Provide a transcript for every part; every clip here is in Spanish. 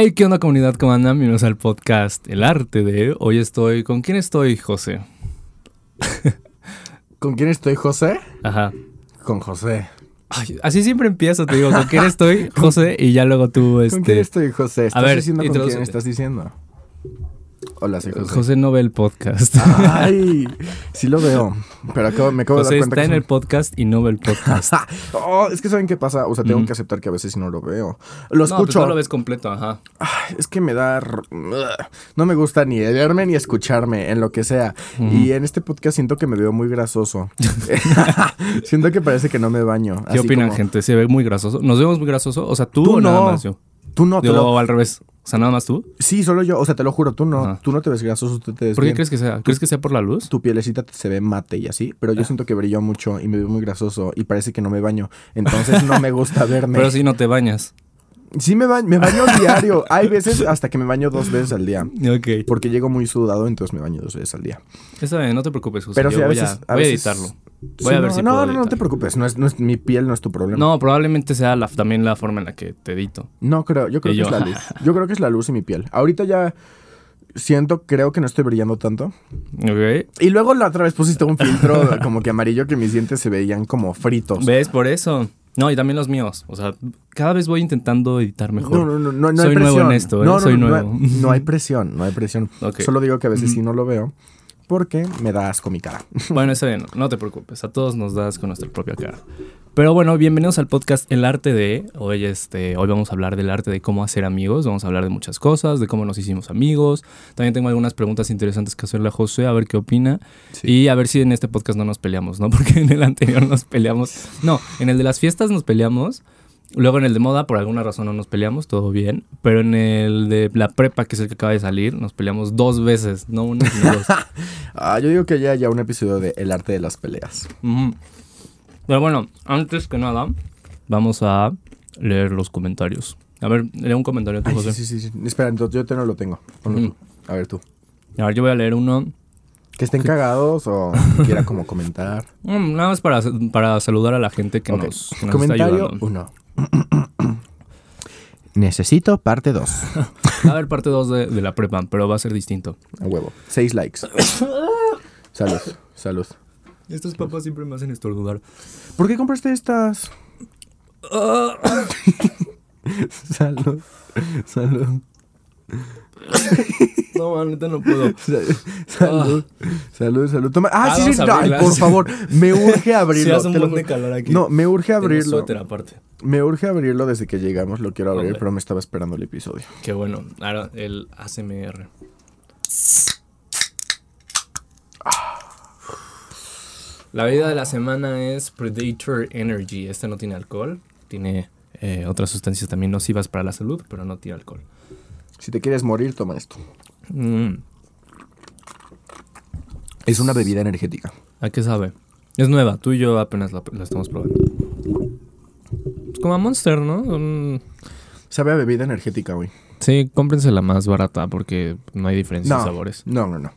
Hey, ¿qué onda comunidad? ¿Cómo andan? Bienvenidos al podcast El Arte de... Hoy estoy... ¿Con quién estoy, José? ¿Con quién estoy, José? Ajá. Con José. Ay, así siempre empiezo, te digo, ¿con quién estoy, José? Y ya luego tú, este... ¿Con quién estoy, José? ¿Estás ver, diciendo con quién estás diciendo? Hola, soy José. José no ve el podcast. Ay, sí lo veo. Pero acabo- me acabo José de dar cuenta está en el podcast y no ve el podcast. Oh, es que ¿saben qué pasa? O sea, tengo que aceptar que a veces no lo veo. Lo pues escucho. no lo ves completo, ajá. Ay, es que me da... No me gusta ni verme ni escucharme en lo que sea. Y en este podcast siento que me veo muy grasoso. siento que parece que no me baño. ¿Qué así opinan, como- gente? ¿Se ve muy grasoso? ¿Nos vemos muy grasoso? O sea, ¿tú, Tú o nada no. más yo? Tú no, te Digo, lo... o al revés. O sea, nada más tú. Sí, solo yo. O sea, te lo juro, tú no. Ajá. Tú no te ves grasoso, tú te ves ¿Por qué bien. crees que sea? ¿Crees que sea por la luz? tu pielecita se ve mate y así, pero Ah. yo siento que brillo mucho y me veo muy grasoso y parece que no me baño. Entonces no me gusta verme. Pero si no te bañas. Sí me baño, me baño diario. Hay veces hasta que me baño dos veces al día. Ok. Porque llego muy sudado, entonces me baño dos veces al día. Está bien, no te preocupes, José. Pero yo sí, a voy, a, voy editarlo. Voy Sí, a ver no, si no, puedo no, no te preocupes. No es, no es- mi piel no es tu problema. No, probablemente sea la, también la forma en la que te edito. No creo, yo creo que yo, es la luz. Yo creo que es la luz y mi piel. Ahorita ya siento, creo que no estoy brillando tanto. ¿Ok? Y luego la otra vez pusiste un filtro como que amarillo que mis dientes se veían como fritos. ¿Ves? Por eso. No, y también los míos. O sea, cada vez voy intentando editar mejor. No, no, no, no, no Soy hay nuevo presión. en esto, ¿eh? No, no, Soy no, nuevo. No, hay, no hay presión, no hay presión. Solo digo que a veces sí no lo veo porque me da asco mi cara. Bueno, está bien, no te preocupes, a todos nos das con nuestra propia cara. Pero bueno, bienvenidos al podcast El Arte de. Hoy, este, hoy vamos a hablar del arte de cómo hacer amigos, vamos a hablar de muchas cosas, de cómo nos hicimos amigos. También tengo algunas preguntas interesantes que hacerle a José, a ver qué opina. Y a ver si en este podcast no nos peleamos, ¿no? Porque en el anterior nos peleamos. No, en el de las fiestas nos peleamos. Luego en el de moda, por alguna razón no nos peleamos, todo bien. Pero en el de la prepa, que es el que acaba de salir, nos peleamos dos veces, no una, sino dos. Ah, yo digo que ya haya un episodio de El arte de las peleas. Pero bueno, antes que nada, vamos a leer los comentarios. A ver, lee un comentario tú, Ay, José. sí, sí, sí. Espera, entonces yo te no lo tengo. Ponlo Ujú. tú. A ver tú. A ver, yo voy a leer uno. Que estén cagados o quiera como comentar. Mm, nada más para, para saludar a la gente que nos, que nos está Comentario ayudando. uno. Necesito parte 2. Va a haber parte 2 de, de la prepa, pero va a ser distinto. A huevo. Seis likes. Salud, salud. Estos papas siempre me hacen estornudar. ¿Por qué compraste estas? Salud, salud. No, neta no puedo. Salud, salud, salud. Toma. Ah, Ah, sí, sí. Ay, por favor, me urge abrirlo. Sí, hace un montón de calor aquí. No, me urge Tengo abrirlo. suéter aparte. Me urge abrirlo desde que llegamos. Lo quiero abrir, pero me estaba esperando el episodio. Qué bueno. Ahora el ASMR. La bebida de la semana es Predator Energy. Este no tiene alcohol. Tiene eh, otras sustancias también nocivas para la salud, pero no tiene alcohol. Si te quieres morir, toma esto. Mm, Es una bebida energética. ¿A qué sabe? Es nueva. Tú y yo apenas la, la estamos probando. Como a Monster, ¿no? Mm, Sabe a bebida energética, güey. sí, cómprense la más barata porque no hay diferencia No, en sabores. no, no, no.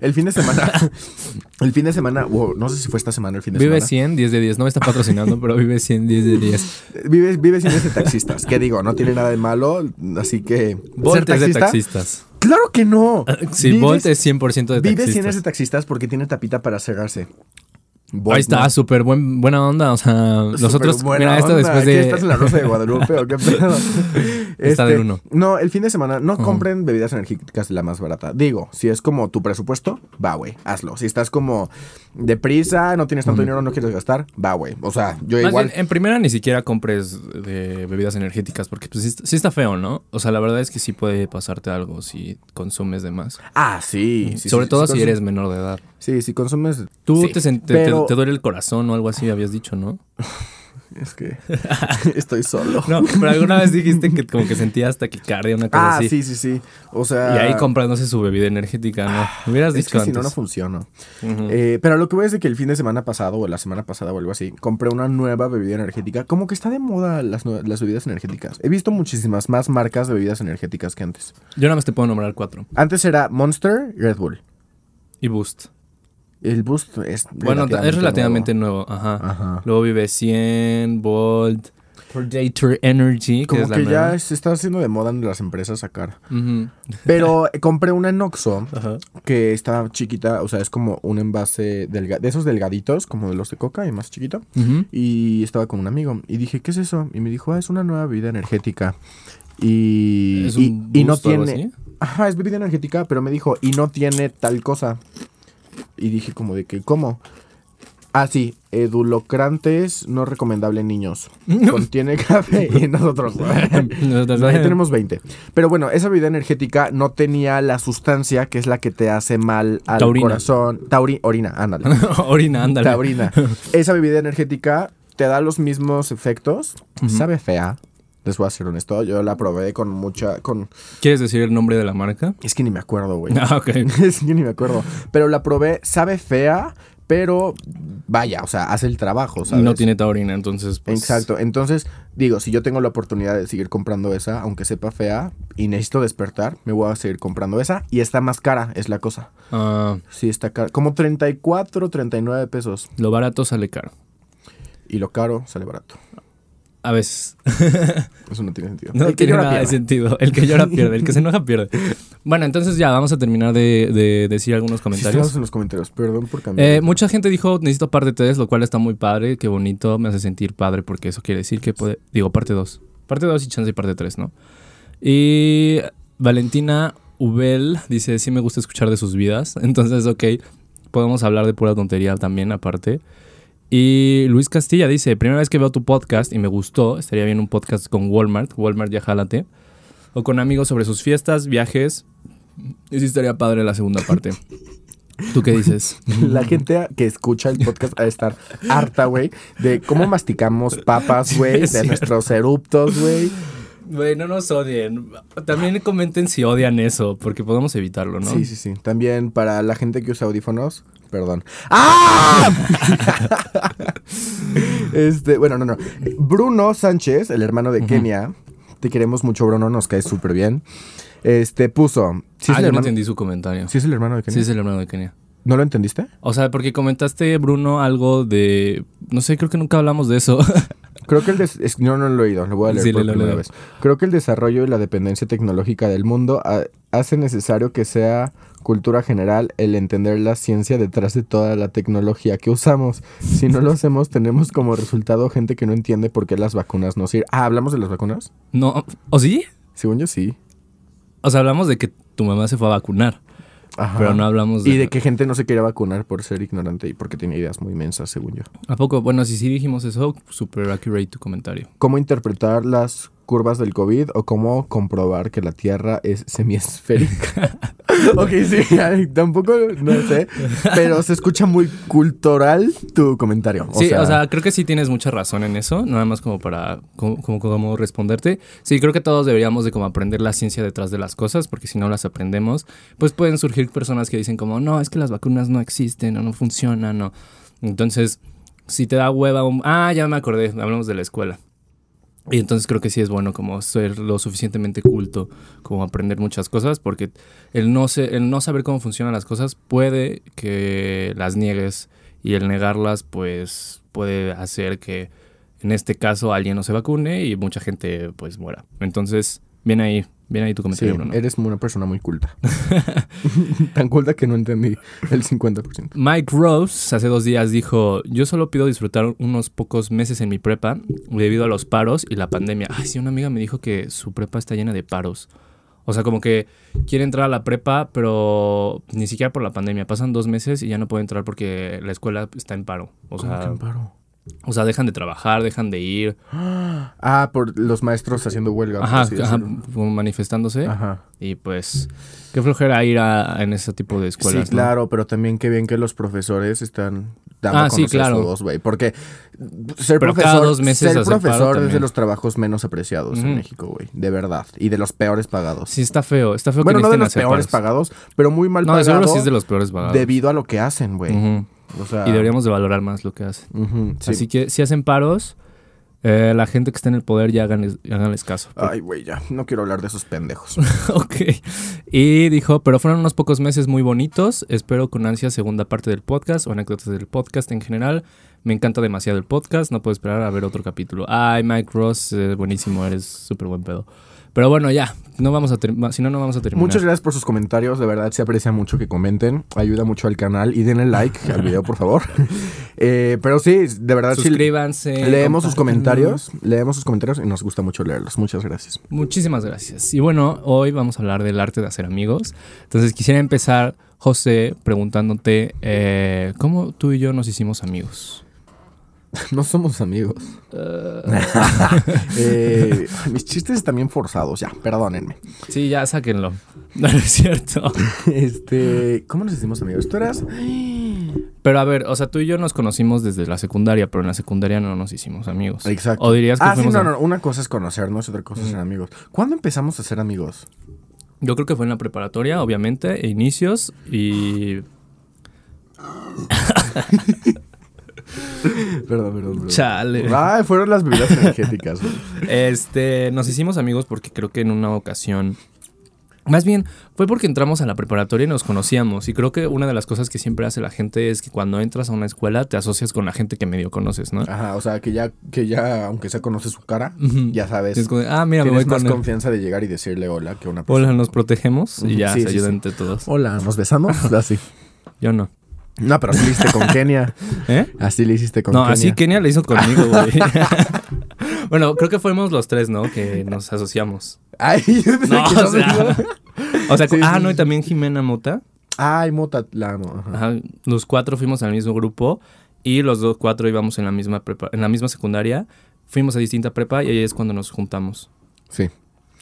El fin de semana. el fin de semana. wow, no sé si fue esta semana el fin de Vive semana. 100, 10 de 10. No me está patrocinando, pero vive 100, 10 de 10. Vive, vive sin ese taxistas. Que digo, no tiene nada de malo. Así que. Volt ¿ser es de taxista? taxistas. Claro que no. Sí, Volt es 100% de Vive taxistas. sin ese taxistas porque tiene tapita para cerrarse. Bolt Ahí está, no. súper buen, buena onda. O sea, nosotros, mira, esto después ¿Qué, de... ¿Estás en la Rosa de Guadalupe o qué pedo? Este, Está del uno. No, el fin de semana no compren bebidas energéticas de la más barata. Digo, si es como tu presupuesto, va, güey, hazlo. Si estás como deprisa, no tienes tanto dinero, no quieres gastar, va, güey. O sea, yo Más igual. bien, en primera ni siquiera compres de bebidas energéticas porque pues, sí, está- sí está feo, ¿no? O sea, la verdad es que sí puede pasarte algo si consumes de más. Ah, sí. sí, Sobre sí, todo si eres menor de edad. Sí, si consumes. Tú te, te- te- pero- te duele el corazón o algo así, habías dicho, ¿no? Es que estoy solo. No, pero alguna vez dijiste que como que sentías taquicardia, una cosa Ah, así. sí, sí, sí. O sea. Y ahí comprándose su bebida energética, ¿no? Me hubieras Es dicho que si no, antes. no funciona. Eh, pero lo que voy es de que el fin de semana pasado o la semana pasada o algo así, compré una nueva bebida energética. Como que está de moda las, las bebidas energéticas. He visto muchísimas más marcas de bebidas energéticas que antes. Yo nada más te puedo nombrar cuatro. Antes era Monster Red Bull. Y Boost. El Boost es Bueno, es relativamente nuevo. Ajá. Ajá. Luego vive 100, Volt, Predator Energy, que Como es la que ya se está haciendo de moda en las empresas sacar. Ujú. Pero eh, compré una en Oxxo que está chiquita, o sea, es como un envase delga- de esos delgaditos, como de los de coca y más chiquito. Ujú. Y estaba con un amigo y dije, ¿qué es eso? Y me dijo, ah, es una nueva bebida energética. Y, ¿Es y- un y no boost o algo tiene... así? Ajá, es bebida energética, pero me dijo, y no tiene tal cosa. Y dije como de que, ¿cómo? Ah, sí, edulocrantes no recomendable en niños. Contiene café y nosotros... Nosotros- Ya tenemos 20. Pero bueno, esa bebida energética no tenía la sustancia que es la que te hace mal al Taurina. corazón. Tauri, orina, ándale. Orina, ándale. Taurina. Esa bebida energética te da los mismos efectos. Sabe fea. Les voy a ser honesto. Yo la probé con mucha. con ¿Quieres decir el nombre de la marca? Es que ni me acuerdo, güey. Ah, ok. es que ni me acuerdo. Pero la probé, sabe fea, pero vaya, o sea, hace el trabajo, ¿sabes? no tiene taurina, entonces. Pues, Exacto. Entonces, digo, si yo tengo la oportunidad de seguir comprando esa, aunque sepa fea, y necesito despertar, me voy a seguir comprando esa. Y está más cara, es la cosa. ah, Sí, está cara. Como 34, 39 pesos. lo barato sale caro. Y lo caro sale barato. A veces. Eso no tiene sentido. No El que tiene llora nada de sentido. El que llora pierde. El que se enoja pierde. Bueno, entonces ya vamos a terminar de, de decir algunos Sí, comentarios. estamos en los comentarios. Perdón por cambiar. Eh, mucha gente dijo necesito parte 3, lo cual está muy padre, qué bonito, me hace sentir padre porque eso quiere decir que puede, digo parte 2, parte 2 y chance y parte 3, ¿no? Y Valentina Ubel dice, sí me gusta escuchar de sus vidas, entonces ok, podemos hablar de pura tontería también aparte. Y Luis Castilla dice, primera vez que veo tu podcast y me gustó, estaría bien un podcast con Walmart, Walmart ya jálate, o con amigos sobre sus fiestas, viajes, y sí estaría padre la segunda parte. ¿Tú qué dices? La gente que escucha el podcast ha de estar harta, güey, de cómo masticamos papas, güey, de cierto. nuestros eruptos, güey. Güey, no nos odien. También comenten si odian eso, porque podemos evitarlo, ¿no? Sí, sí, sí. También para la gente que usa audífonos, perdón. ¡Ah! este, bueno, no, no. Bruno Sánchez, el hermano de Kenia, te queremos mucho, Bruno, nos cae súper bien. Este, puso. ¿Sí es, ah, el yo no entendí su comentario. ¿Sí es el hermano de Kenia? Sí, es el hermano de Kenia. ¿No lo entendiste? O sea, porque comentaste, Bruno, algo de... No sé, creo que nunca hablamos de eso. Creo que el des- es- no, no lo he oído, lo voy a leer Sí, por primera vez. Creo que el desarrollo y la dependencia tecnológica del mundo ha- hace necesario que sea cultura general el entender la ciencia detrás de toda la tecnología que usamos. Si no lo hacemos, tenemos como resultado gente que no entiende por qué las vacunas no sirven. Ah, ¿hablamos de las vacunas? no, ¿o sí? Según yo sí. O sea, hablamos de que tu mamá se fue a vacunar, Ajá. pero no hablamos de... Y de que gente no se quería vacunar por ser ignorante y porque tenía ideas muy inmensas, según yo. ¿A poco? Bueno, si sí dijimos eso, super accurate tu comentario. ¿Cómo interpretar las curvas del COVID o cómo comprobar que la Tierra es semiesférica? ok, sí, tampoco, no sé, pero se escucha muy cultural tu comentario. sí, o sea, creo que sí tienes mucha razón en eso, nada más como para como, como, como responderte. Sí, creo que todos deberíamos de como aprender la ciencia detrás de las cosas, porque si no las aprendemos, pues pueden surgir personas que dicen como, no, es que las vacunas no existen o no funcionan, o... Entonces, si te da hueva, un- ah, ya me acordé, hablamos de la escuela. Y entonces creo que sí es bueno como ser lo suficientemente culto, como aprender muchas cosas, porque el no, se- el no saber cómo funcionan las cosas puede que las niegues y el negarlas pues puede hacer que en este caso alguien no se vacune y mucha gente pues muera. Entonces, bien ahí, bien ahí tu sí, comentario, Bruno. eres una persona muy culta. Tan culta que no entendí el 50%. Mike Rose hace dos días dijo, yo solo pido disfrutar unos pocos meses en mi prepa debido a los paros y la pandemia. Ay, sí, una amiga me dijo que su prepa está llena de paros. O sea, como que quiere entrar a la prepa, pero ni siquiera por la pandemia. Pasan dos meses y ya no puede entrar porque la escuela está en paro. O ¿Cómo que sea, amparo? O sea, dejan de trabajar, dejan de ir. Ah, por los maestros haciendo huelga. Ajá, ajá, manifestándose. Ajá. Y pues, qué flojera ir a, en ese tipo de escuelas. sí, ¿no? claro, pero también qué bien que los profesores están dando Ah, a sí, conocer claro. su voz, güey. Porque ser Pero profesor, dos meses ser profesor es de los trabajos menos apreciados en. México, güey. De verdad. Y de los peores pagados. Sí, está feo. Está feo bueno, que no de los peores paros. pagados, pero muy mal No, pagados seguro sí es de los peores pagados. debido a lo que hacen, güey. O sea, Y deberíamos de valorar más lo que hacen. sí. Así que si hacen paros, Eh, la gente que está en el poder ya háganles, háganles caso. Ay, güey, ya. No quiero hablar de esos pendejos. ok. Y dijo, pero fueron unos pocos meses muy bonitos. Espero con ansia segunda parte del podcast o anécdotas del podcast en general. Me encanta demasiado el podcast. No puedo esperar a ver otro capítulo. Ay, Mike Ross, eh, buenísimo. Eres súper buen pedo. Pero bueno, ya, no vamos a si no, no vamos a terminar. Muchas gracias por sus comentarios, de verdad se aprecia mucho que comenten, ayuda mucho al canal y denle like al video, por favor. Eh, pero sí, de verdad Suscríbanse. leemos sus comentarios, leemos sus comentarios y nos gusta mucho leerlos. Muchas gracias. Muchísimas gracias. Y bueno, hoy vamos a hablar del arte de hacer amigos. Entonces quisiera empezar, José, preguntándote eh, cómo tú y yo nos hicimos amigos. No somos amigos. Eh, mis chistes están bien forzados, ya, perdónenme. Sí, ya sáquenlo. No, no es cierto. Este, ¿cómo nos hicimos amigos? Tú eras... Pero a ver, o sea, tú y yo nos conocimos desde la secundaria, pero en la secundaria no nos hicimos amigos. Exacto. O dirías que Ah, sí, no, a- no, una cosa es conocernos y otra cosa es ser amigos. ¿Cuándo empezamos a ser amigos? Yo creo que fue en la preparatoria, obviamente, e inicios y... Perdón, perdón. Chale. Ay, fueron las bebidas energéticas. Este, nos hicimos amigos porque creo que en una ocasión. Más bien, fue porque entramos a la preparatoria y nos conocíamos. Y creo que una de las cosas que siempre hace la gente es que cuando entras a una escuela te asocias con la gente que medio conoces, ¿no? Ajá, o sea, que ya, que ya, aunque sea conoce su cara, ya sabes. Es como de, ah, mira, me voy tienes más con confianza de llegar y decirle hola que una persona. Hola, nos protegemos y ya sí, se sí, ayudan sí. entre todos. Hola, ¿nos besamos? Así. Yo no. No, pero así le hiciste con Kenia. ¿Eh? Así le hiciste con No, Kenia. así Kenia le hizo conmigo, güey. bueno, creo que fuimos los tres, ¿no? Que nos asociamos. Ay, yo pensé No, que o no sea. me- O sea, Sí, ah, sí, no, y también Jimena Mota. Ay, Mota, la amo. ajá. Ajá, los cuatro fuimos al mismo grupo y los dos cuatro íbamos en la misma prepa, en la misma secundaria. Fuimos a distinta prepa y ahí es cuando nos juntamos. Sí.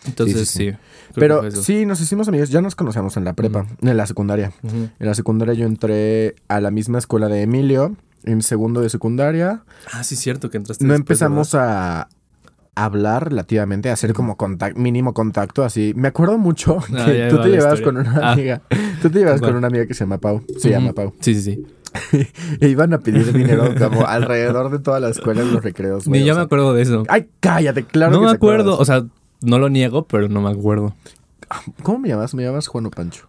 Entonces sí, sí. sí. creo que Pero sí, nos hicimos amigos. Ya nos conocíamos en la prepa, en la secundaria. En la secundaria yo entré a la misma escuela de Emilio, en segundo de secundaria. Ah, sí, cierto que entraste. No después, empezamos a hablar relativamente, a hacer como contact, mínimo contacto, así. Me acuerdo mucho que Ah, ya tú te llevabas historia. con una Ah. amiga. Tú te llevabas con una amiga que se llama Pau. Se llama Pau. Sí, sí, sí. E iban a pedir dinero como alrededor de toda la escuela en los recreos. güey, Ni o yo sea. me acuerdo de eso. Ay, cállate, claro no que me acuerdo. acuerdas. O sea, no lo niego, pero no me acuerdo. ¿Cómo me llamas? Me llamas Juan o Pancho.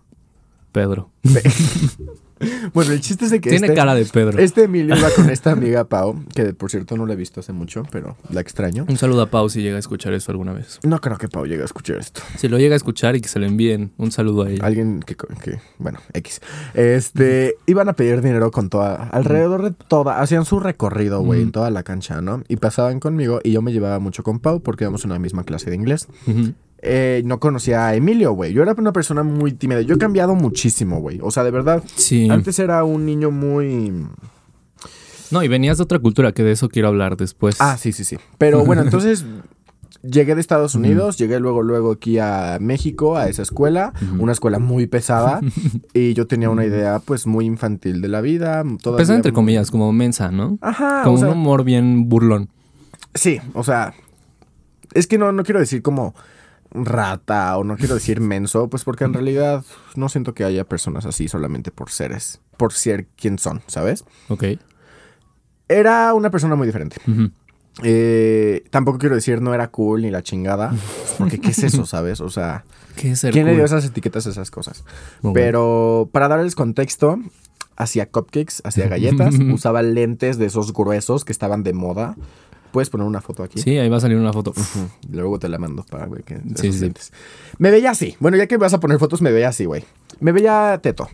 Pedro. Bueno, el chiste es de que Tiene este, cara de Pedro. este Emilio iba con esta amiga Pau, que por cierto no la he visto hace mucho, pero la extraño. Un saludo a Pau si llega a escuchar esto alguna vez. No creo que Pau llegue a escuchar esto. Si lo llega a escuchar y que se lo envíen, un saludo a ella. Alguien que, que- bueno, X. Este, iban a pedir dinero con toda, alrededor de toda, hacían su recorrido, güey, en toda la cancha, ¿no? Y pasaban conmigo y yo me llevaba mucho con Pau porque íbamos en una misma clase de inglés. Ujú. Eh, no conocía a Emilio, güey. Yo era una persona muy tímida. Yo he cambiado muchísimo, güey. O sea, de verdad, Sí. antes era un niño muy... No, y venías de otra cultura, que de eso quiero hablar después. Ah, sí, sí, sí. Pero bueno, entonces llegué de Estados Unidos, llegué luego, luego aquí a México, a esa escuela, una escuela muy pesada, y yo tenía una idea, pues, muy infantil de la vida. Pesada entre muy- comillas, como mensa, ¿no? Ajá, como o sea, un humor bien burlón. sí, o sea, es que no, no quiero decir como rata o no quiero decir menso, pues porque en realidad no siento que haya personas así solamente por seres, por ser quien son, ¿sabes? Ok. Era una persona muy diferente. Eh, tampoco quiero decir no era cool ni la chingada, porque ¿qué es eso, sabes? O sea, ¿Qué es ser ¿quién le dio esas etiquetas a esas cosas? Pero para darles contexto, hacía cupcakes, hacía galletas, usaba lentes de esos gruesos que estaban de moda. Puedes poner una foto aquí. Sí, ahí va a salir una foto. Luego te la mando para ver que Sí. Me veía así. Bueno, ya que vas a poner fotos, me veía así, güey. Me veía teto.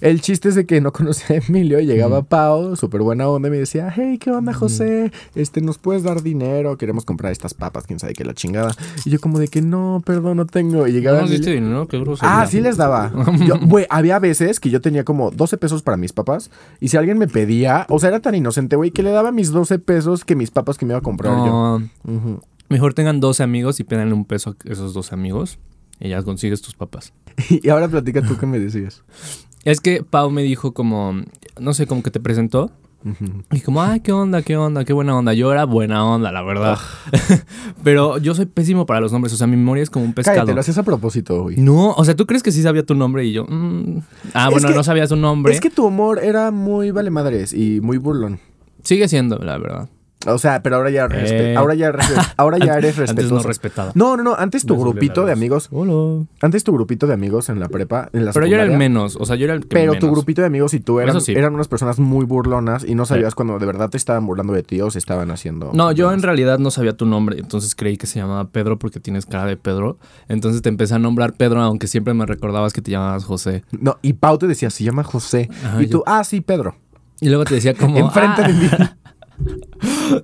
El chiste es de que no conocía a Emilio y llegaba Pau, súper buena onda, y me decía, hey, ¿qué onda, José? Este, ¿nos puedes dar dinero? Queremos comprar estas papas, quién sabe qué la chingada. Y yo como de que no, perdón, no tengo. Y ¿No llegaba nos diste dinero? Qué grosería. Ah, sí les daba. Güey, había veces que yo tenía como 12 pesos para mis papás. Y si alguien me pedía, o sea, era tan inocente, güey, que le daba mis 12 pesos que mis papás que me iba a comprar yo. Mejor tengan 12 amigos y pédanle un peso a esos 12 amigos y ya consigues tus papas. Y ahora platica tú qué me decías. Es que Pau me dijo como, no sé, como que te presentó. Y como, ay, qué onda, qué onda, qué buena onda. Yo era buena onda, la verdad. Pero yo soy pésimo para los nombres. O sea, mi memoria es como un pescado. Cállate, lo hacías a propósito, güey. No, o sea, ¿tú crees que sí sabía tu nombre? Y yo, mm. ah, Es bueno, que- no sabía su nombre. Es que tu humor era muy vale madres y muy burlón. Sigue siendo, la verdad. O sea, pero ahora ya, Eh. ahora ya, ahora ya eres Antes respetuoso. no respetaba. No, no, no. Antes tu grupito de amigos, Hola. antes tu grupito de amigos en la prepa, en la Pero yo era el menos, o sea, yo era el que Pero tu grupito de amigos y tú eran, sí. eran unas personas muy burlonas y no sabías cuando de verdad te estaban burlando de ti o se estaban haciendo. No, yo en realidad no sabía tu nombre, entonces creí que se llamaba Pedro porque tienes cara de Pedro. Entonces te empecé a nombrar Pedro, aunque siempre me recordabas que te llamabas José. No, y Pau te decía, se llama José. Ajá, y tú, ah, sí, Pedro. Y luego te decía como... Enfrente "Ah, de mí.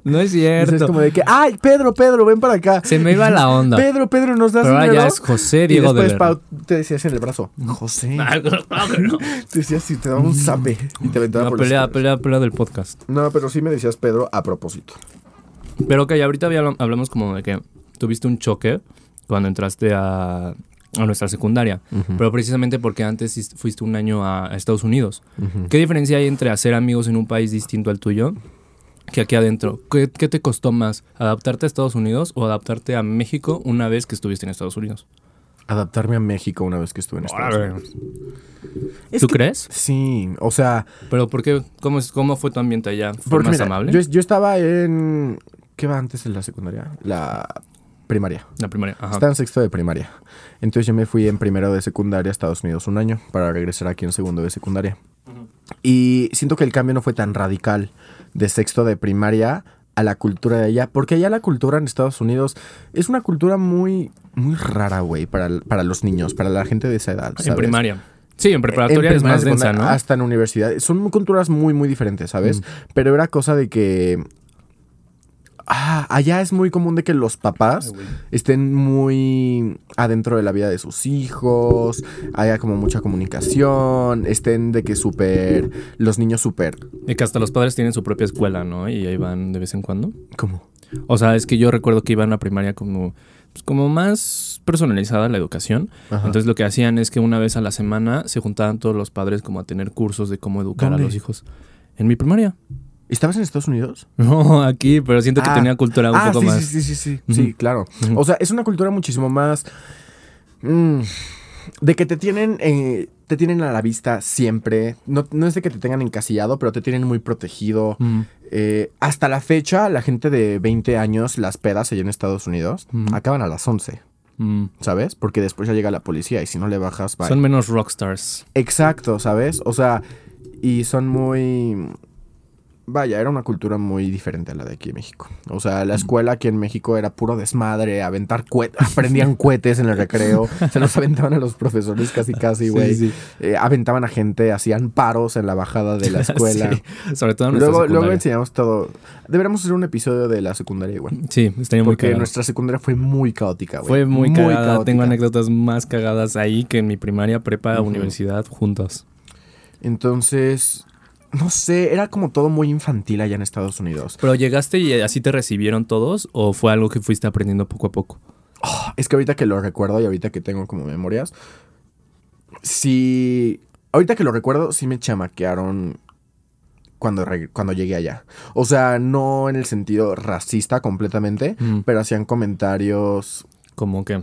No es Entonces cierto. es como de que, ay, Pedro, Pedro, ven para acá. Se me iba la onda. Pedro, Pedro, ¿nos das Pero ahora ya es José Y Diego de después Pau te decías en el brazo, José. Te decías si te daba un zape y te aventaba No, por los pelea, escalones. pelea, pelea del podcast. No, pero sí me decías Pedro a propósito. Pero que ahorita hablamos como de que tuviste un choque cuando entraste a, a nuestra secundaria. Pero precisamente porque antes is- fuiste un año a, a Estados Unidos. ¿Qué diferencia hay entre hacer amigos en un país distinto al tuyo que aquí adentro? ¿Qué, qué te costó más? ¿Adaptarte a Estados Unidos o adaptarte a México una vez que estuviste en Estados Unidos? Adaptarme a México una vez que estuve en Estados. Unidos. Es ¿Tú que- crees? Sí, o sea, ¿Pero por qué? ¿Cómo, es- cómo fue tu ambiente allá? ¿Fue porque más mira, amable? Yo, yo estaba en... ¿Qué va antes de la secundaria? La primaria. La primaria. Ajá. Estaba en sexto de primaria. Entonces yo me fui en primero de secundaria a Estados Unidos un año para regresar aquí en segundo de secundaria. Y siento que el cambio no fue tan radical de sexto de primaria a la cultura de allá, porque allá la cultura en Estados Unidos es una cultura muy, muy rara, güey, para, para los niños, para la gente de esa edad. En primaria. Sí, en preparatoria En es más densa, ¿no? Hasta en universidad. Son culturas muy, muy diferentes, ¿sabes? Mm. Pero era cosa de que... Ah, allá es muy común de que los papás estén muy adentro de la vida de sus hijos, haya como mucha comunicación, estén de que súper... Los niños súper... Y que hasta los padres tienen su propia escuela, ¿no? Y ahí van de vez en cuando. ¿Cómo? O sea, es que yo recuerdo que iban a primaria como, pues, como más personalizada la educación. Ajá. Entonces lo que hacían es que una vez a la semana se juntaban todos los padres como a tener cursos de cómo educar ¿Dónde? a los hijos. En mi primaria. ¿Estabas en Estados Unidos? No, aquí, pero siento que Ah. tenía cultura un ah, poco sí, más. sí, sí, sí, sí. Sí, claro. O sea, es una cultura muchísimo más... mm, de que te tienen, eh, te tienen a la vista siempre. No, no es de que te tengan encasillado, pero te tienen muy protegido. Mm. Eh, hasta la fecha, la gente de 20 años, las pedas allá en Estados Unidos, acaban a las 11, Mm. ¿sabes? Porque después ya llega la policía y si no le bajas, bye. Son menos rockstars. Exacto, ¿sabes? O sea, y son muy... Vaya, era una cultura muy diferente a la de aquí en México. O sea, la escuela aquí en México era puro desmadre, aventar cohetes, aprendían cohetes en el recreo, se los aventaban a los profesores casi casi, güey. Sí, sí. Eh, aventaban a gente, hacían paros en la bajada de la escuela. Sí, Sobre todo en nuestra luego, luego secundaria. enseñamos todo. Deberíamos hacer un episodio de la secundaria igual. Sí, estaría muy Porque cagado. nuestra secundaria fue muy caótica, güey. Fue muy, cagada. caótica. Tengo anécdotas más cagadas ahí que en mi primaria, prepa, Ujú. universidad, juntos. Entonces, no sé, era como todo muy infantil allá en Estados Unidos. ¿Pero llegaste y así te recibieron todos o fue algo que fuiste aprendiendo poco a poco? Es que ahorita que lo recuerdo y ahorita que tengo como memorias, sí, ahorita que lo recuerdo, sí me chamaquearon cuando, cuando llegué allá. O sea, no en el sentido racista completamente, Mm. pero hacían comentarios Como que...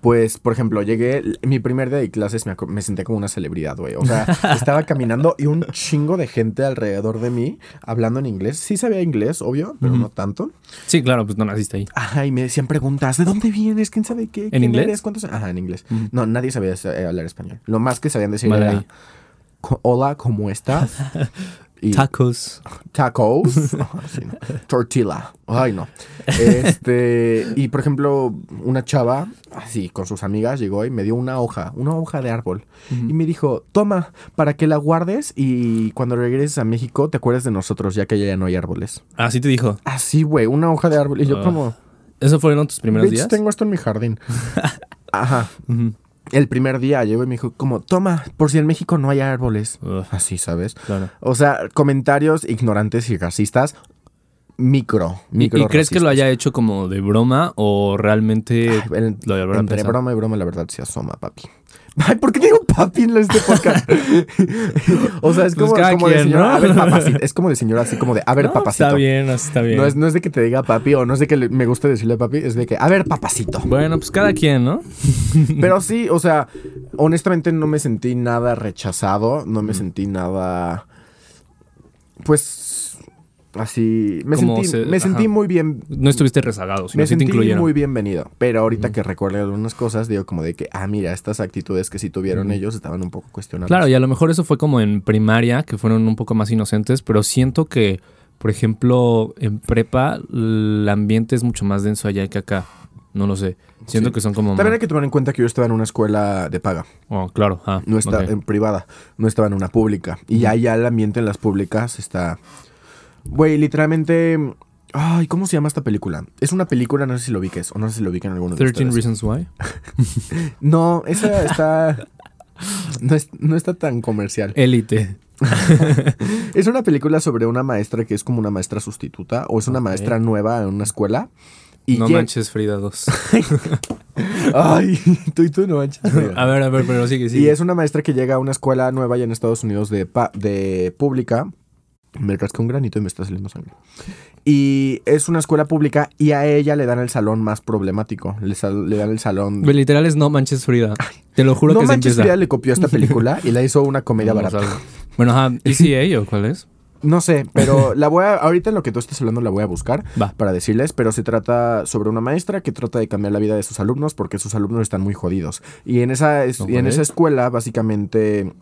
Pues, por ejemplo, llegué, mi primer día de clases me, me senté como una celebridad, güey. O sea, estaba caminando y un chingo de gente alrededor de mí hablando en inglés. Sí sabía inglés, obvio, pero no tanto. Sí, claro, pues no naciste ahí. Ajá, y me decían preguntas, ¿de dónde vienes? ¿Quién sabe qué? ¿Quién inglés? eres? ¿Cuántos? Ajá, en inglés. No, nadie sabía eh, hablar español. Lo más que sabían decir era, ahí. "Co- hola, ¿cómo estás? Y Tacos. tacos. Sí, no. Tortilla. Ay, no. Este, y por ejemplo, una chava, así, con sus amigas, llegó y me dio una hoja, una hoja de árbol. Y me dijo, toma, para que la guardes y cuando regreses a México te acuerdes de nosotros, ya que allá ya no hay árboles. Así te dijo. Así, güey, una hoja de árbol. Y yo Ah, como, ¿Eso fueron tus primeros bitch, días? tengo esto en mi jardín. Ajá. Ujú. El primer día llegó y me dijo, como, toma, por si en México no hay árboles. Ugh, Así, ¿sabes? claro. O sea, comentarios ignorantes y racistas, micro, ¿Y, micro. y crees que lo haya hecho como de broma o realmente Ay, el- lo entre pensado? broma y broma, la verdad se asoma, papi. Ay, ¿por qué digo papi en este podcast? o sea, es Pues como, cada como de señora, ¿no? a ver, papacito. Es como de señora, así como de, a ver, No, papacito. Está bien, está bien. No es, no es de que te diga papi o no es de que le- me guste decirle papi, es de que, a ver, papacito. Bueno, pues cada quien, ¿no? Pero sí, o sea, honestamente no me sentí nada rechazado, no me sentí nada. Pues. Así, me Como sentí, se- me sentí ajá. muy bien, No estuviste rezagado, sino me te sentí muy bienvenido. Pero ahorita que recuerdo algunas cosas, digo como de que, ah, mira, estas actitudes que sí tuvieron ellos estaban un poco cuestionadas. Claro, y a lo mejor eso fue como en primaria, que fueron un poco más inocentes, pero siento que, por ejemplo, en prepa, el ambiente es mucho más denso allá que acá. No lo sé. Siento Sí. que son como... También hay que tomar en cuenta que yo estaba en una escuela de paga, Oh, claro. Ah, no está ok. en privada, no estaba en una pública. Y ya, ya el ambiente en las públicas está... Güey, literalmente... Ay, ¿cómo se llama esta película? Es una película, no sé si lo ubiques, o no sé si lo ubiquen alguno de 13 ustedes. Reasons Why. No, esa está... No, es- no está tan comercial. Élite. Es una película sobre una maestra que es como una maestra sustituta o es una maestra nueva en una escuela. Y no manches Frida 2. Ay, tú y tú no manches. a ver, a ver, pero sigue, sigue. Y es una maestra que llega a una escuela nueva allá en Estados Unidos de, pa- de pública. Me rasqué un granito y me está saliendo sangre. Y es una escuela pública y a ella le dan el salón más problemático. Le, sal- le dan el salón... Literal es no manches Frida. Te lo juro no que se manches, empieza. Frida le copió esta película y la hizo una comedia Vamos barata. Bueno, ajá. ¿ECA o cuál es? No sé, pero la voy a, ahorita en lo que tú estás hablando la voy a buscar Va. para decirles, pero se trata sobre una maestra que trata de cambiar la vida de sus alumnos porque sus alumnos están muy jodidos. Y en esa, es- y en esa escuela básicamente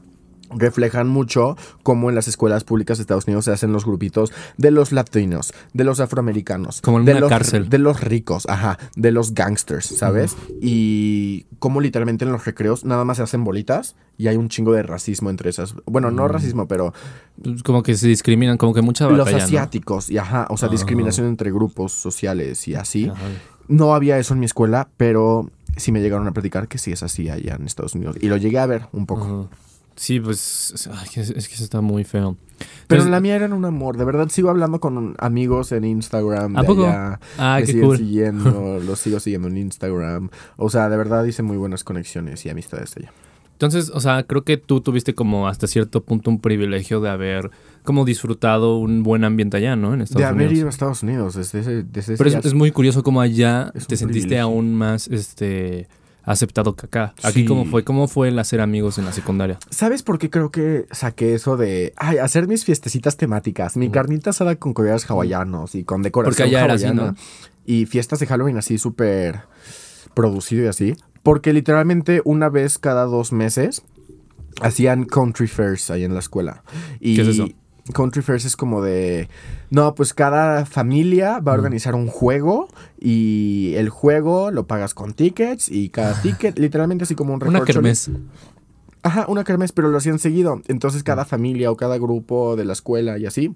reflejan mucho cómo en las escuelas públicas de Estados Unidos se hacen los grupitos de los latinos, de los afroamericanos, Como en de una los, cárcel. de los ricos, ajá, de los gangsters, ¿sabes? Y cómo literalmente en los recreos nada más se hacen bolitas y hay un chingo de racismo entre esas. Bueno, no Mm. racismo, pero Pues Como que se discriminan, como que mucha los batalla, ¿no? asiáticos y ajá, o sea, Ah. discriminación entre grupos sociales y así. No había eso en mi escuela, pero sí me llegaron a platicar que sí es así allá en Estados Unidos. Y lo llegué a ver un poco. Sí, pues ay, es, es que eso está muy feo. Pero Entonces- la mía era un amor. De verdad sigo hablando con amigos en Instagram. ¿A de poco? allá. Ah, me qué siguen cool. siguiendo, los sigo siguiendo en Instagram. O sea, de verdad hice muy buenas conexiones y amistades allá. Entonces, o sea, creo que tú tuviste como hasta cierto punto un privilegio de haber como disfrutado un buen ambiente allá, ¿no? En Estados de haber Unidos. ido a Estados Unidos desde ese, desde Pero ese es, es muy curioso cómo allá Es te sentiste privilegio. aún más este aceptado que acá. Aquí Sí. cómo fue, cómo fue el hacer amigos en la secundaria. ¿Sabes por qué creo que saqué eso de ay, hacer mis fiestecitas temáticas? Mi carnita asada con collares hawaianos y con decoración Porque allá era así, hawaiana. ¿no? Y fiestas de Halloween así súper producido y así. Porque literalmente una vez cada dos meses hacían country fairs ahí en la escuela. Y ¿Qué es eso? Country fairs es como de... No, pues cada familia va a organizar un juego y el juego lo pagas con tickets y cada ticket, literalmente así como un Una recorcholis. kermés. Ajá, una kermés, pero lo hacían seguido. Entonces cada familia o cada grupo de la escuela y así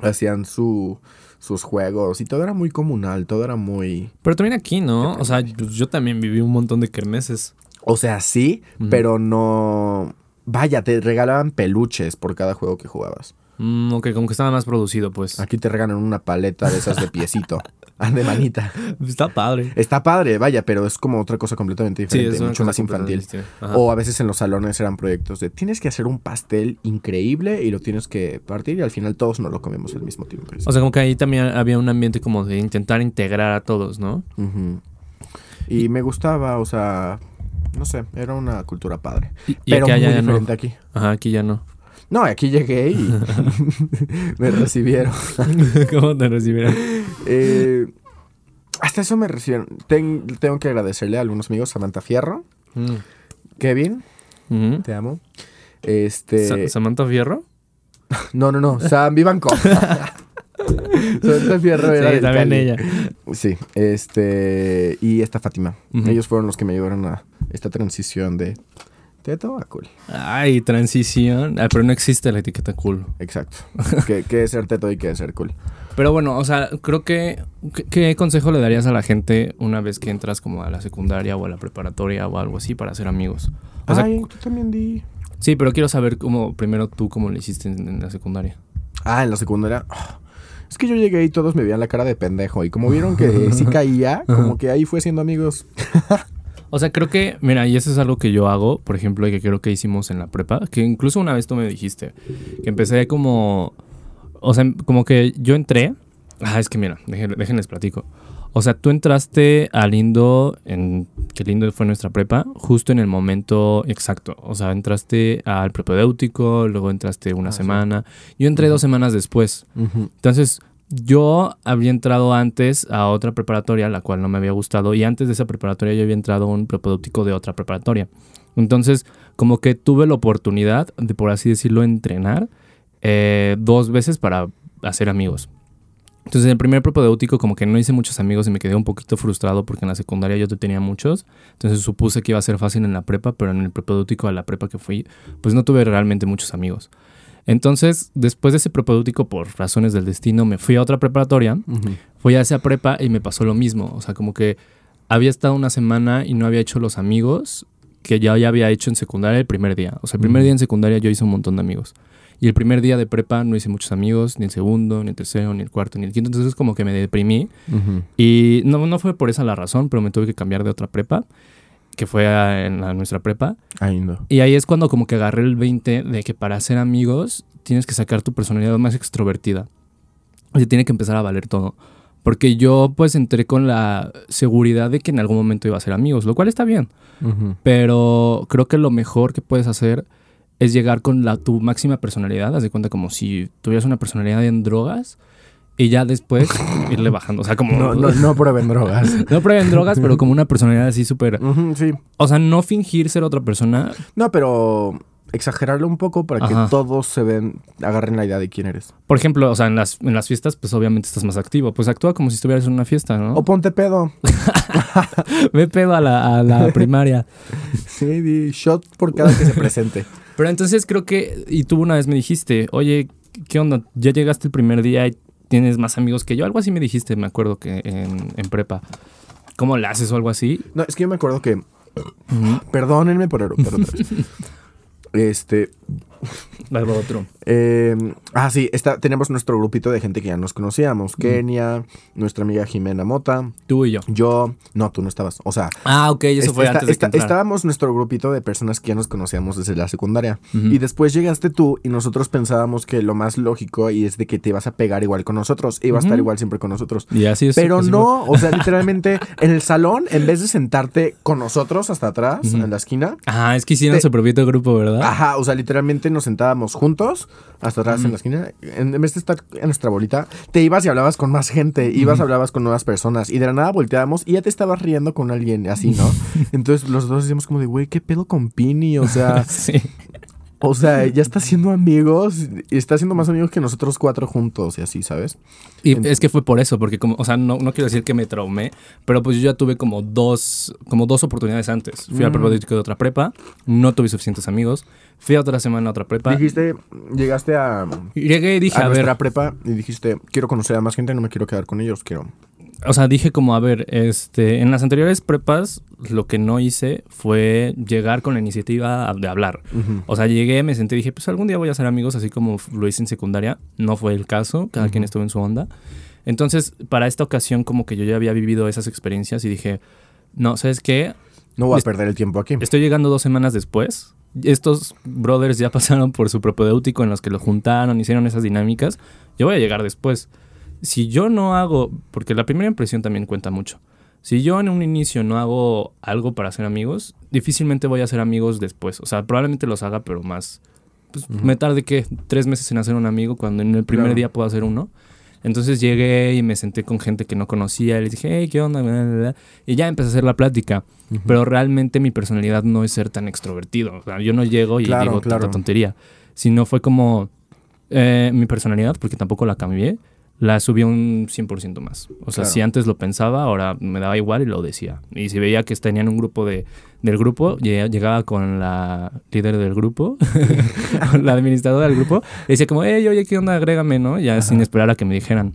hacían su, sus juegos y todo era muy comunal, todo era muy... Pero también aquí, ¿no? O sea, yo, yo también viví un montón de kermeses. O sea, sí, pero no... Vaya, te regalaban peluches por cada juego que jugabas. Mm, ok, como que estaba más producido, pues. Aquí te regalan una paleta de esas de piecito, ah, de manita. Está padre. Está padre, vaya, pero es como otra cosa completamente diferente, mucho más infantil. O a veces en los salones eran proyectos de tienes que hacer un pastel increíble y lo tienes que partir y al final todos nos lo comemos al mismo tiempo. O sea, como que ahí también había un ambiente como de intentar integrar a todos, ¿no? Y me gustaba, o sea, no sé, era una cultura padre. Y, y pero aquí muy ya no. diferente aquí. Ajá, aquí ya no. No, aquí llegué y me recibieron. ¿Cómo te recibieron? Eh, hasta eso me recibieron. Ten- tengo que agradecerle a algunos amigos, Samantha Fierro, Mm. Kevin, Ujú. te amo. Este, Sa- ¿Samantha Fierro? no, no, no, Sam Vivanco. Samantha Fierro era Sí, también Cali. ella. Sí, este y esta Fátima. Ellos fueron los que me ayudaron a esta transición de teto a cool. Ay, transición. Ah, pero no existe la etiqueta cool. Exacto. que, que es ser teto y que es ser cool. Pero bueno, o sea, creo que... ¿qué, qué consejo le darías a la gente una vez que entras como a la secundaria o a la preparatoria o algo así para ser amigos? O sea, Ay, tú también di. sí, pero quiero saber cómo, primero tú cómo lo hiciste en, en la secundaria. Ah, en la secundaria. Es que yo llegué y todos me veían la cara de pendejo. Y como vieron que sí caía, como que ahí fue siendo amigos. O sea, creo que, mira, y eso es algo que yo hago, por ejemplo, y que creo que hicimos en la prepa, que incluso una vez tú me dijiste, que empecé como, o sea, como que yo entré, ah, es que mira, déjenles platico. O sea, tú entraste a Lindo, en, que Lindo fue nuestra prepa, justo en el momento exacto. O sea, entraste al propedéutico, luego entraste una Ah, sí. semana. Yo entré Ujú. dos semanas después. Entonces, yo había entrado antes a otra preparatoria, la cual no me había gustado, y antes de esa preparatoria yo había entrado a un propedéutico de otra preparatoria. Entonces, como que tuve la oportunidad de, por así decirlo, entrenar eh, dos veces para hacer amigos. Entonces, en el primer propedéutico como que no hice muchos amigos y me quedé un poquito frustrado porque en la secundaria yo tenía muchos. Entonces supuse que iba a ser fácil en la prepa, pero en el propedéutico a la prepa que fui, pues no tuve realmente muchos amigos. Entonces, después de ese propedéutico, por razones del destino, me fui a otra preparatoria, fui a esa prepa y me pasó lo mismo. O sea, como que había estado una semana y no había hecho los amigos que ya, ya había hecho en secundaria el primer día. O sea, el primer día en secundaria yo hice un montón de amigos. Y el primer día de prepa no hice muchos amigos, ni el segundo, ni el tercero, ni el cuarto, ni el quinto. Entonces como que me deprimí. Y no, no fue por esa la razón, pero me tuve que cambiar de otra prepa, que fue a, en a nuestra prepa. Ahí no. Y ahí es cuando como que agarré el 20 de que para ser amigos tienes que sacar tu personalidad más extrovertida. O sea, tiene que empezar a valer todo. Porque yo pues entré con la seguridad de que en algún momento iba a ser amigos, lo cual está bien. Pero creo que lo mejor que puedes hacer es llegar con la, tu máxima personalidad. Haz de cuenta como si tuvieras una personalidad en drogas y ya después irle bajando. O sea, como... No, no, no prueben drogas. No prueben drogas, pero como una personalidad así súper... Sí. O sea, no fingir ser otra persona. No, pero exagerarlo un poco para que todos se ven, agarren la idea de quién eres. Por ejemplo, o sea, en las, en las fiestas, pues obviamente estás más activo. Pues actúa como si estuvieras en una fiesta, ¿no? O ponte pedo. Ve pedo a la, a la primaria. Sí, di shot por cada que se presente. Pero entonces creo que... Y tú una vez me dijiste, oye, ¿qué onda? Ya llegaste el primer día y tienes más amigos que yo. Algo así me dijiste, me acuerdo que en, en prepa. ¿Cómo le haces o algo así? No, es que yo me acuerdo que. Perdónenme por eruptar otra vez. Este. Algo otro. eh, ah, sí, está, tenemos nuestro grupito de gente que ya nos conocíamos. Kenia, nuestra amiga Jimena Mota, Tú y yo. yo. No, tú no estabas. O sea, Ah, ok, eso Est- fue esta- antes de que esta- estábamos nuestro grupito de personas que ya nos conocíamos desde la secundaria. Y después llegaste tú y nosotros pensábamos que lo más lógico y es de que te ibas a pegar igual con nosotros. Iba a estar igual siempre con nosotros. Y así es. Pero así no, o sea, literalmente en el salón, en vez de sentarte con nosotros hasta atrás, en la esquina. Ah, es que hicieron Te- su propio grupo, ¿verdad? ajá, o sea, literalmente nos sentábamos juntos hasta atrás en la esquina. En, en vez de estar en nuestra bolita, te ibas y hablabas con más gente, ibas y hablabas con nuevas personas y de la nada volteábamos y ya te estabas riendo con alguien así, ¿no? Entonces los dos decíamos como de, güey, ¿qué pedo con Pini? O sea, sí. O sea, ya está haciendo amigos y está haciendo más amigos que nosotros cuatro juntos y así, ¿sabes? Y es que fue por eso, porque como, o sea, no, no quiero decir que me traumé, pero pues yo ya tuve como dos, como dos oportunidades antes. Fui al Mm. propedéutico de otra prepa, no tuve suficientes amigos. Fui a otra semana a otra prepa. Dijiste, llegaste a, Llegué y dije, a, a, ver, nuestra prepa y dijiste, quiero conocer a más gente, no me quiero quedar con ellos, quiero... o sea, dije como, a ver, este, en las anteriores prepas lo que no hice fue llegar con la iniciativa de hablar. Ujú. O sea, llegué, me senté y dije, pues algún día voy a ser amigos, así como lo hice en secundaria. No fue el caso, cada quien estuvo en su onda. Entonces, para esta ocasión, como que yo ya había vivido esas experiencias y dije, no, ¿sabes qué? No voy a perder el tiempo aquí. Estoy llegando dos semanas después. Estos brothers ya pasaron por su propedéutico en los que lo juntaron, hicieron esas dinámicas. Yo voy a llegar después. Si yo no hago, porque la primera impresión también cuenta mucho. Si yo en un inicio no hago algo para ser amigos, difícilmente voy a ser amigos después. O sea, probablemente los haga, pero más. Pues me tarde que tres meses en hacer un amigo cuando en el primer Claro. día puedo hacer uno. Entonces llegué y me senté con gente que no conocía. Y les dije, hey, ¿qué onda? Y ya empecé a hacer la plática. Pero realmente mi personalidad no es ser tan extrovertido. O sea, yo no llego y Claro, digo claro. tanta tontería. Sino fue como eh, mi personalidad, porque tampoco la cambié, la subí un 100% más. O sea, Claro. si antes lo pensaba, ahora me daba igual y lo decía. Y si veía que tenían un grupo de, del grupo, lle- llegaba con la líder del grupo, la administradora del grupo, y decía como, hey, oye, ¿qué onda? Agrégame, ¿no? Ya sin esperar a que me dijeran.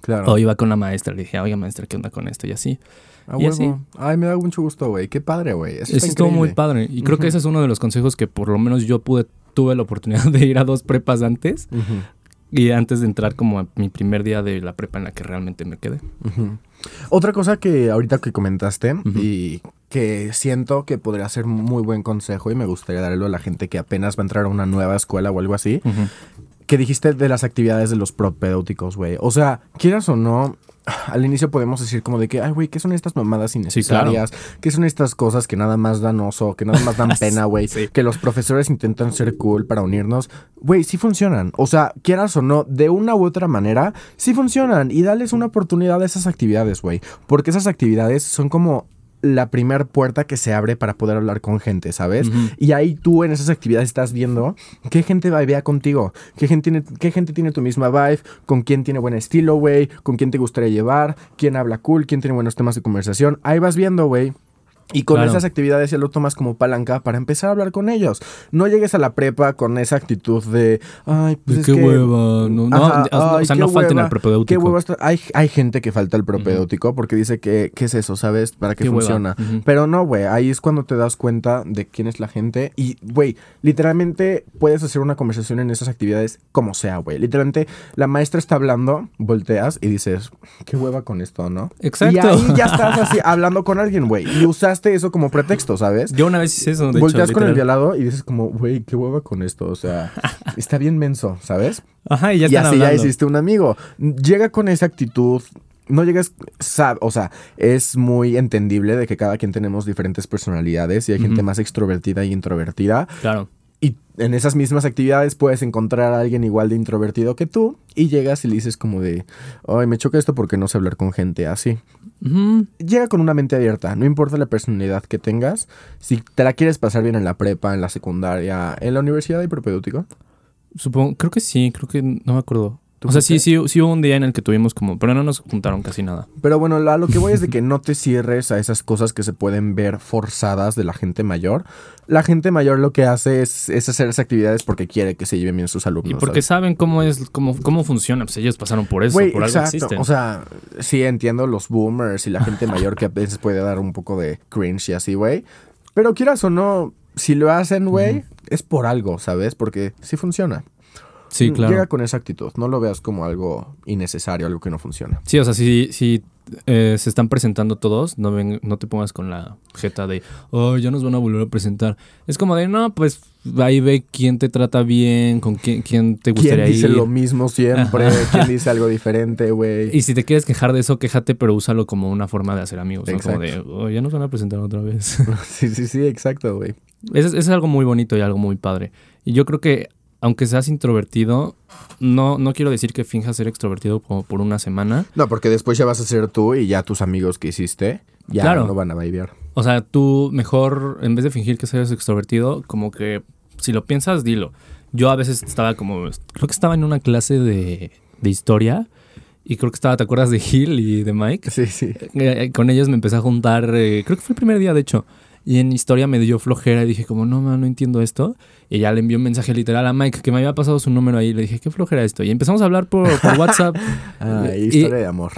Claro. O iba con la maestra, le dije, oiga, maestra, ¿qué onda con esto? Y así. A y así. Ay, me da mucho gusto, güey. Qué padre, güey. Eso está estuvo muy padre. Y creo que ese es uno de los consejos que por lo menos yo pude, tuve la oportunidad de ir a dos prepas antes. Ujú, Y antes de entrar como a mi primer día de la prepa en la que realmente me quedé. Otra cosa que ahorita que comentaste y que siento que podría ser muy buen consejo y me gustaría darlo a la gente que apenas va a entrar a una nueva escuela o algo así, que dijiste de las actividades de los propedéuticos, güey. O sea, quieras o no, al inicio podemos decir como de que, ay, güey, ¿qué son estas mamadas innecesarias? ¿Qué son estas cosas que nada más dan oso, que nada más dan pena, güey? Que los profesores intentan ser cool para unirnos. Güey, sí funcionan. O sea, quieras o no, de una u otra manera, sí funcionan. Y dales una oportunidad a esas actividades, güey. Porque esas actividades son como la primera puerta que se abre para poder hablar con gente, ¿sabes? Y ahí tú en esas actividades estás viendo qué gente vivea contigo, qué gente, tiene, qué gente tiene tu misma vibe, con quién tiene buen estilo, güey, con quién te gustaría llevar, quién habla cool, quién tiene buenos temas de conversación. Ahí vas viendo, güey. Y con esas actividades ya lo tomas como palanca para empezar a hablar con ellos. No llegues a la prepa con esa actitud de, ay, pues es qué que... hueva. No, no, o sea, no falten al propedéutico. Qué hay, hay gente que falta el propedéutico porque dice que, ¿qué es eso? ¿Sabes? ¿Para qué, funciona? Pero no, güey, ahí es cuando te das cuenta de quién es la gente. Y, güey, literalmente puedes hacer una conversación en esas actividades como sea, güey. Literalmente, la maestra está hablando, volteas y dices, qué hueva con esto, ¿no? Exacto. Y ahí ya estás así hablando con alguien, güey. Y usas eso como pretexto, ¿sabes? Yo una vez hice eso. De Volteas con el violado y dices como, güey, qué hueva con esto. O sea, está bien menso, ¿sabes? Ajá, y ya Y así ya hiciste un amigo. Llega con esa actitud no llegas, o sea, es muy entendible de que cada quien tenemos diferentes personalidades y hay gente más extrovertida y introvertida. Claro. Y en esas mismas actividades puedes encontrar a alguien igual de introvertido que tú y llegas y le dices como de, ay, me choca esto porque no sé hablar con gente así. Llega con una mente abierta, no importa la personalidad que tengas. Si te la quieres pasar bien en la prepa, en la secundaria, en la universidad hay propedéutico. Supongo, creo que sí, creo que no me acuerdo. O sea, sí, sí, sí hubo un día en el que tuvimos como, pero no nos juntaron casi nada. Pero bueno, a lo que voy es de que no te cierres a esas cosas que se pueden ver forzadas de la gente mayor. La gente mayor lo que hace es, hacer esas actividades porque quiere que se lleven bien sus alumnos. Y porque saben cómo es, cómo, cómo funciona. Pues ellos pasaron por eso, por algo existen. O sea, sí entiendo los boomers y la gente mayor que a veces puede dar un poco de cringe y así, güey. Pero quieras o no, si lo hacen, güey, es por algo, ¿sabes? Porque sí funciona. Sí, claro. Llega con esa actitud, no lo veas como algo innecesario, algo que no funciona. Sí, o sea, si, si eh, se están presentando todos, no, ven, no te pongas con la jeta de, oh, ya nos van a volver a presentar. Es como de, no, pues ahí ve quién te trata bien, con quién, quién te gustaría ir. ¿Quién dice lo mismo siempre? ¿Quién dice algo diferente, güey? Y si te quieres quejar de eso, quéjate, pero úsalo como una forma de hacer amigos. ¿no? Como de, oh, ya nos van a presentar otra vez. sí, sí, sí, exacto, güey. Es, es algo muy bonito y algo muy padre. Y yo creo que aunque seas introvertido, no, no quiero decir que finjas ser extrovertido como por una semana. No, porque después ya vas a ser tú y ya tus amigos que hiciste ya no van a bailar. O sea, tú mejor, en vez de fingir que seas extrovertido, como que si lo piensas, dilo. Yo a veces estaba como, creo que estaba en una clase de, de historia. Y creo que estaba, ¿te acuerdas de Gil y de Mike? Sí, sí. Eh, eh, con ellos me empecé a juntar, eh, creo que fue el primer día, de hecho. Y en historia me dio flojera y dije como, no, no entiendo esto. Y ya le envió un mensaje literal a Mike que me había pasado su número ahí. Le dije, qué flojera esto. Y empezamos a hablar por, WhatsApp. ah, historia de amor.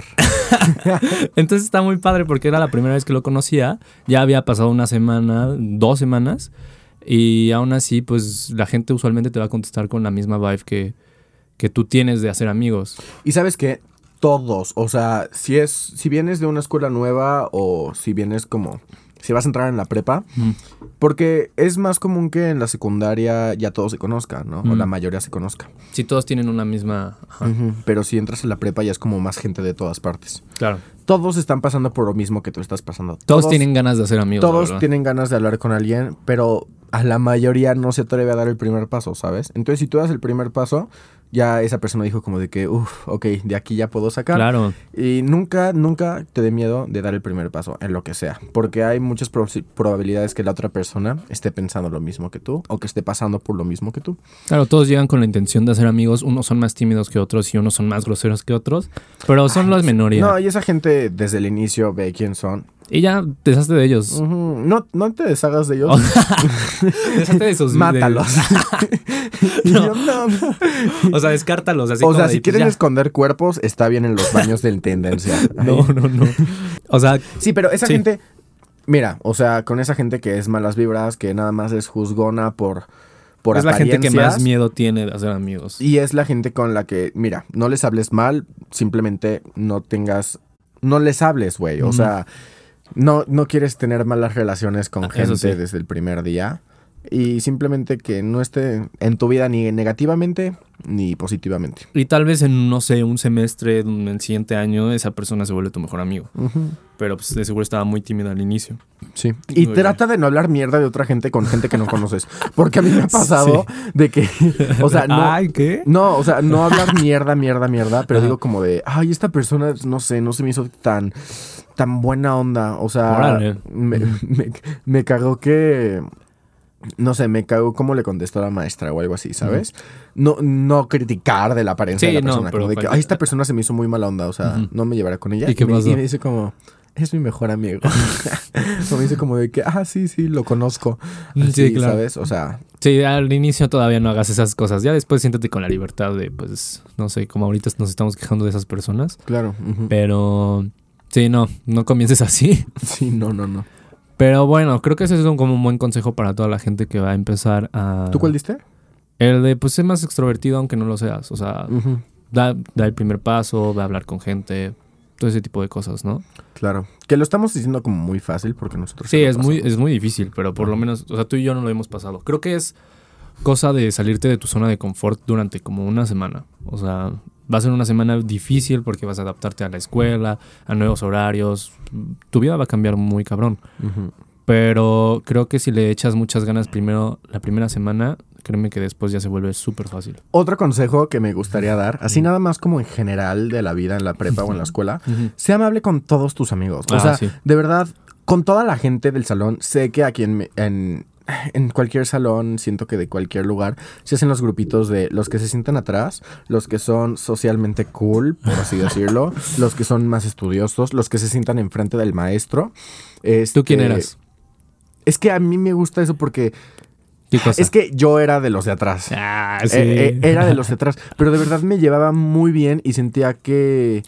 Entonces está muy padre porque era la primera vez que lo conocía. Ya había pasado una semana, dos semanas. Y aún así, pues la gente usualmente te va a contestar con la misma vibe que, que tú tienes de hacer amigos. Y sabes que todos, o sea, si es, si vienes de una escuela nueva o si vienes como si vas a entrar en la prepa, porque es más común que en la secundaria ya todos se conozcan, ¿no? O la mayoría se conozca. Si todos tienen una misma... Pero si entras en la prepa ya es como más gente de todas partes. Claro. Todos están pasando por lo mismo que tú estás pasando. Todos, tienen ganas de hacer amigos. Todos tienen ganas de hablar con alguien, pero a la mayoría no se atreve a dar el primer paso, ¿sabes? Entonces si tú das el primer paso, ya esa persona dijo como de que, uff, ok, de aquí ya puedo sacar. Claro. Y nunca, nunca te dé miedo de dar el primer paso en lo que sea, porque hay muchas probabilidades que la otra persona esté pensando lo mismo que tú o que esté pasando por lo mismo que tú. Claro, todos llegan con la intención de hacer amigos, unos son más tímidos que otros y unos son más groseros que otros, pero son las minorías. No, y esa gente desde el inicio ve quién son y ya deshazte de ellos. no, no te deshagas de ellos. deshazte de sus Mátalos. no. O sea, descártalos. Así o sea, si pues quieren esconder cuerpos, está bien en los baños de tendencia. no, no, no. O sea. Sí, pero esa gente. Mira, o sea, con esa gente que es malas vibras, que nada más es juzgona por. Por es la gente que más miedo tiene de hacer amigos. Y es la gente con la que, mira, no les hables mal, simplemente no tengas, no les hables, güey. O sea, no, no quieres tener malas relaciones con gente desde el primer día. y simplemente que no esté en tu vida ni negativamente ni positivamente. Y tal vez en, no sé, un semestre, en el siguiente año, esa persona se vuelve tu mejor amigo. Pero pues de seguro estaba muy tímida al inicio. Sí. Y trata de no hablar mierda de otra gente con gente que no conoces. Porque a mí me ha pasado de que, o sea, no, Ay, ¿qué? No, o sea, no hablar mierda, mierda, mierda, pero Ajá. digo como de, ay, esta persona, no sé, no se me hizo tan, tan buena onda. O sea, me, me, me cagó que, no sé, me cagó cómo le contestó la maestra o algo así, ¿sabes? No, no criticar de la apariencia Sí, de la no, persona, pero como de que, ay, esta persona se me hizo muy mala onda, o sea, no me llevará con ella. ¿Y qué me, pasó? y me dice como, es mi mejor amigo. o me dice como de que, ah, sí, sí, lo conozco. Sí, claro. ¿sabes? O sea, Sí, al inicio todavía no hagas esas cosas. Ya después siéntate con la libertad de, pues, no sé, como ahorita nos estamos quejando de esas personas. claro. Pero, sí, no, no comiences así. Sí, no, no, no. Pero bueno, creo que ese es un, como un buen consejo para toda la gente que va a empezar a... ¿Tú cuál diste? El de, pues, ser más extrovertido aunque no lo seas. O sea, da, da el primer paso, va a hablar con gente, todo ese tipo de cosas, ¿no? Claro. Que lo estamos diciendo como muy fácil porque nosotros. Sí, es muy, es muy difícil, pero por lo menos, o sea, tú y yo no lo hemos pasado. Creo que es cosa de salirte de tu zona de confort durante como una semana. O sea, va a ser una semana difícil porque vas a adaptarte a la escuela, a nuevos horarios. Tu vida va a cambiar muy cabrón. Pero creo que si le echas muchas ganas primero la primera semana, créeme que después ya se vuelve súper fácil. Otro consejo que me gustaría dar, así nada más como en general de la vida en la prepa o en la escuela, sea amable con todos tus amigos. O Ah, sea, sí. de verdad, con toda la gente del salón, sé que aquí en, en, en cualquier salón, siento que de cualquier lugar, se hacen los grupitos de los que se sientan atrás, los que son socialmente cool, por así decirlo, los que son más estudiosos, los que se sientan enfrente del maestro. ¿Tú quién Este, eras? Es que a mí me gusta eso porque ¿Qué cosa? es que yo era de los de atrás. Ah, Eh, eh, era de los de atrás. Pero de verdad me llevaba muy bien y sentía que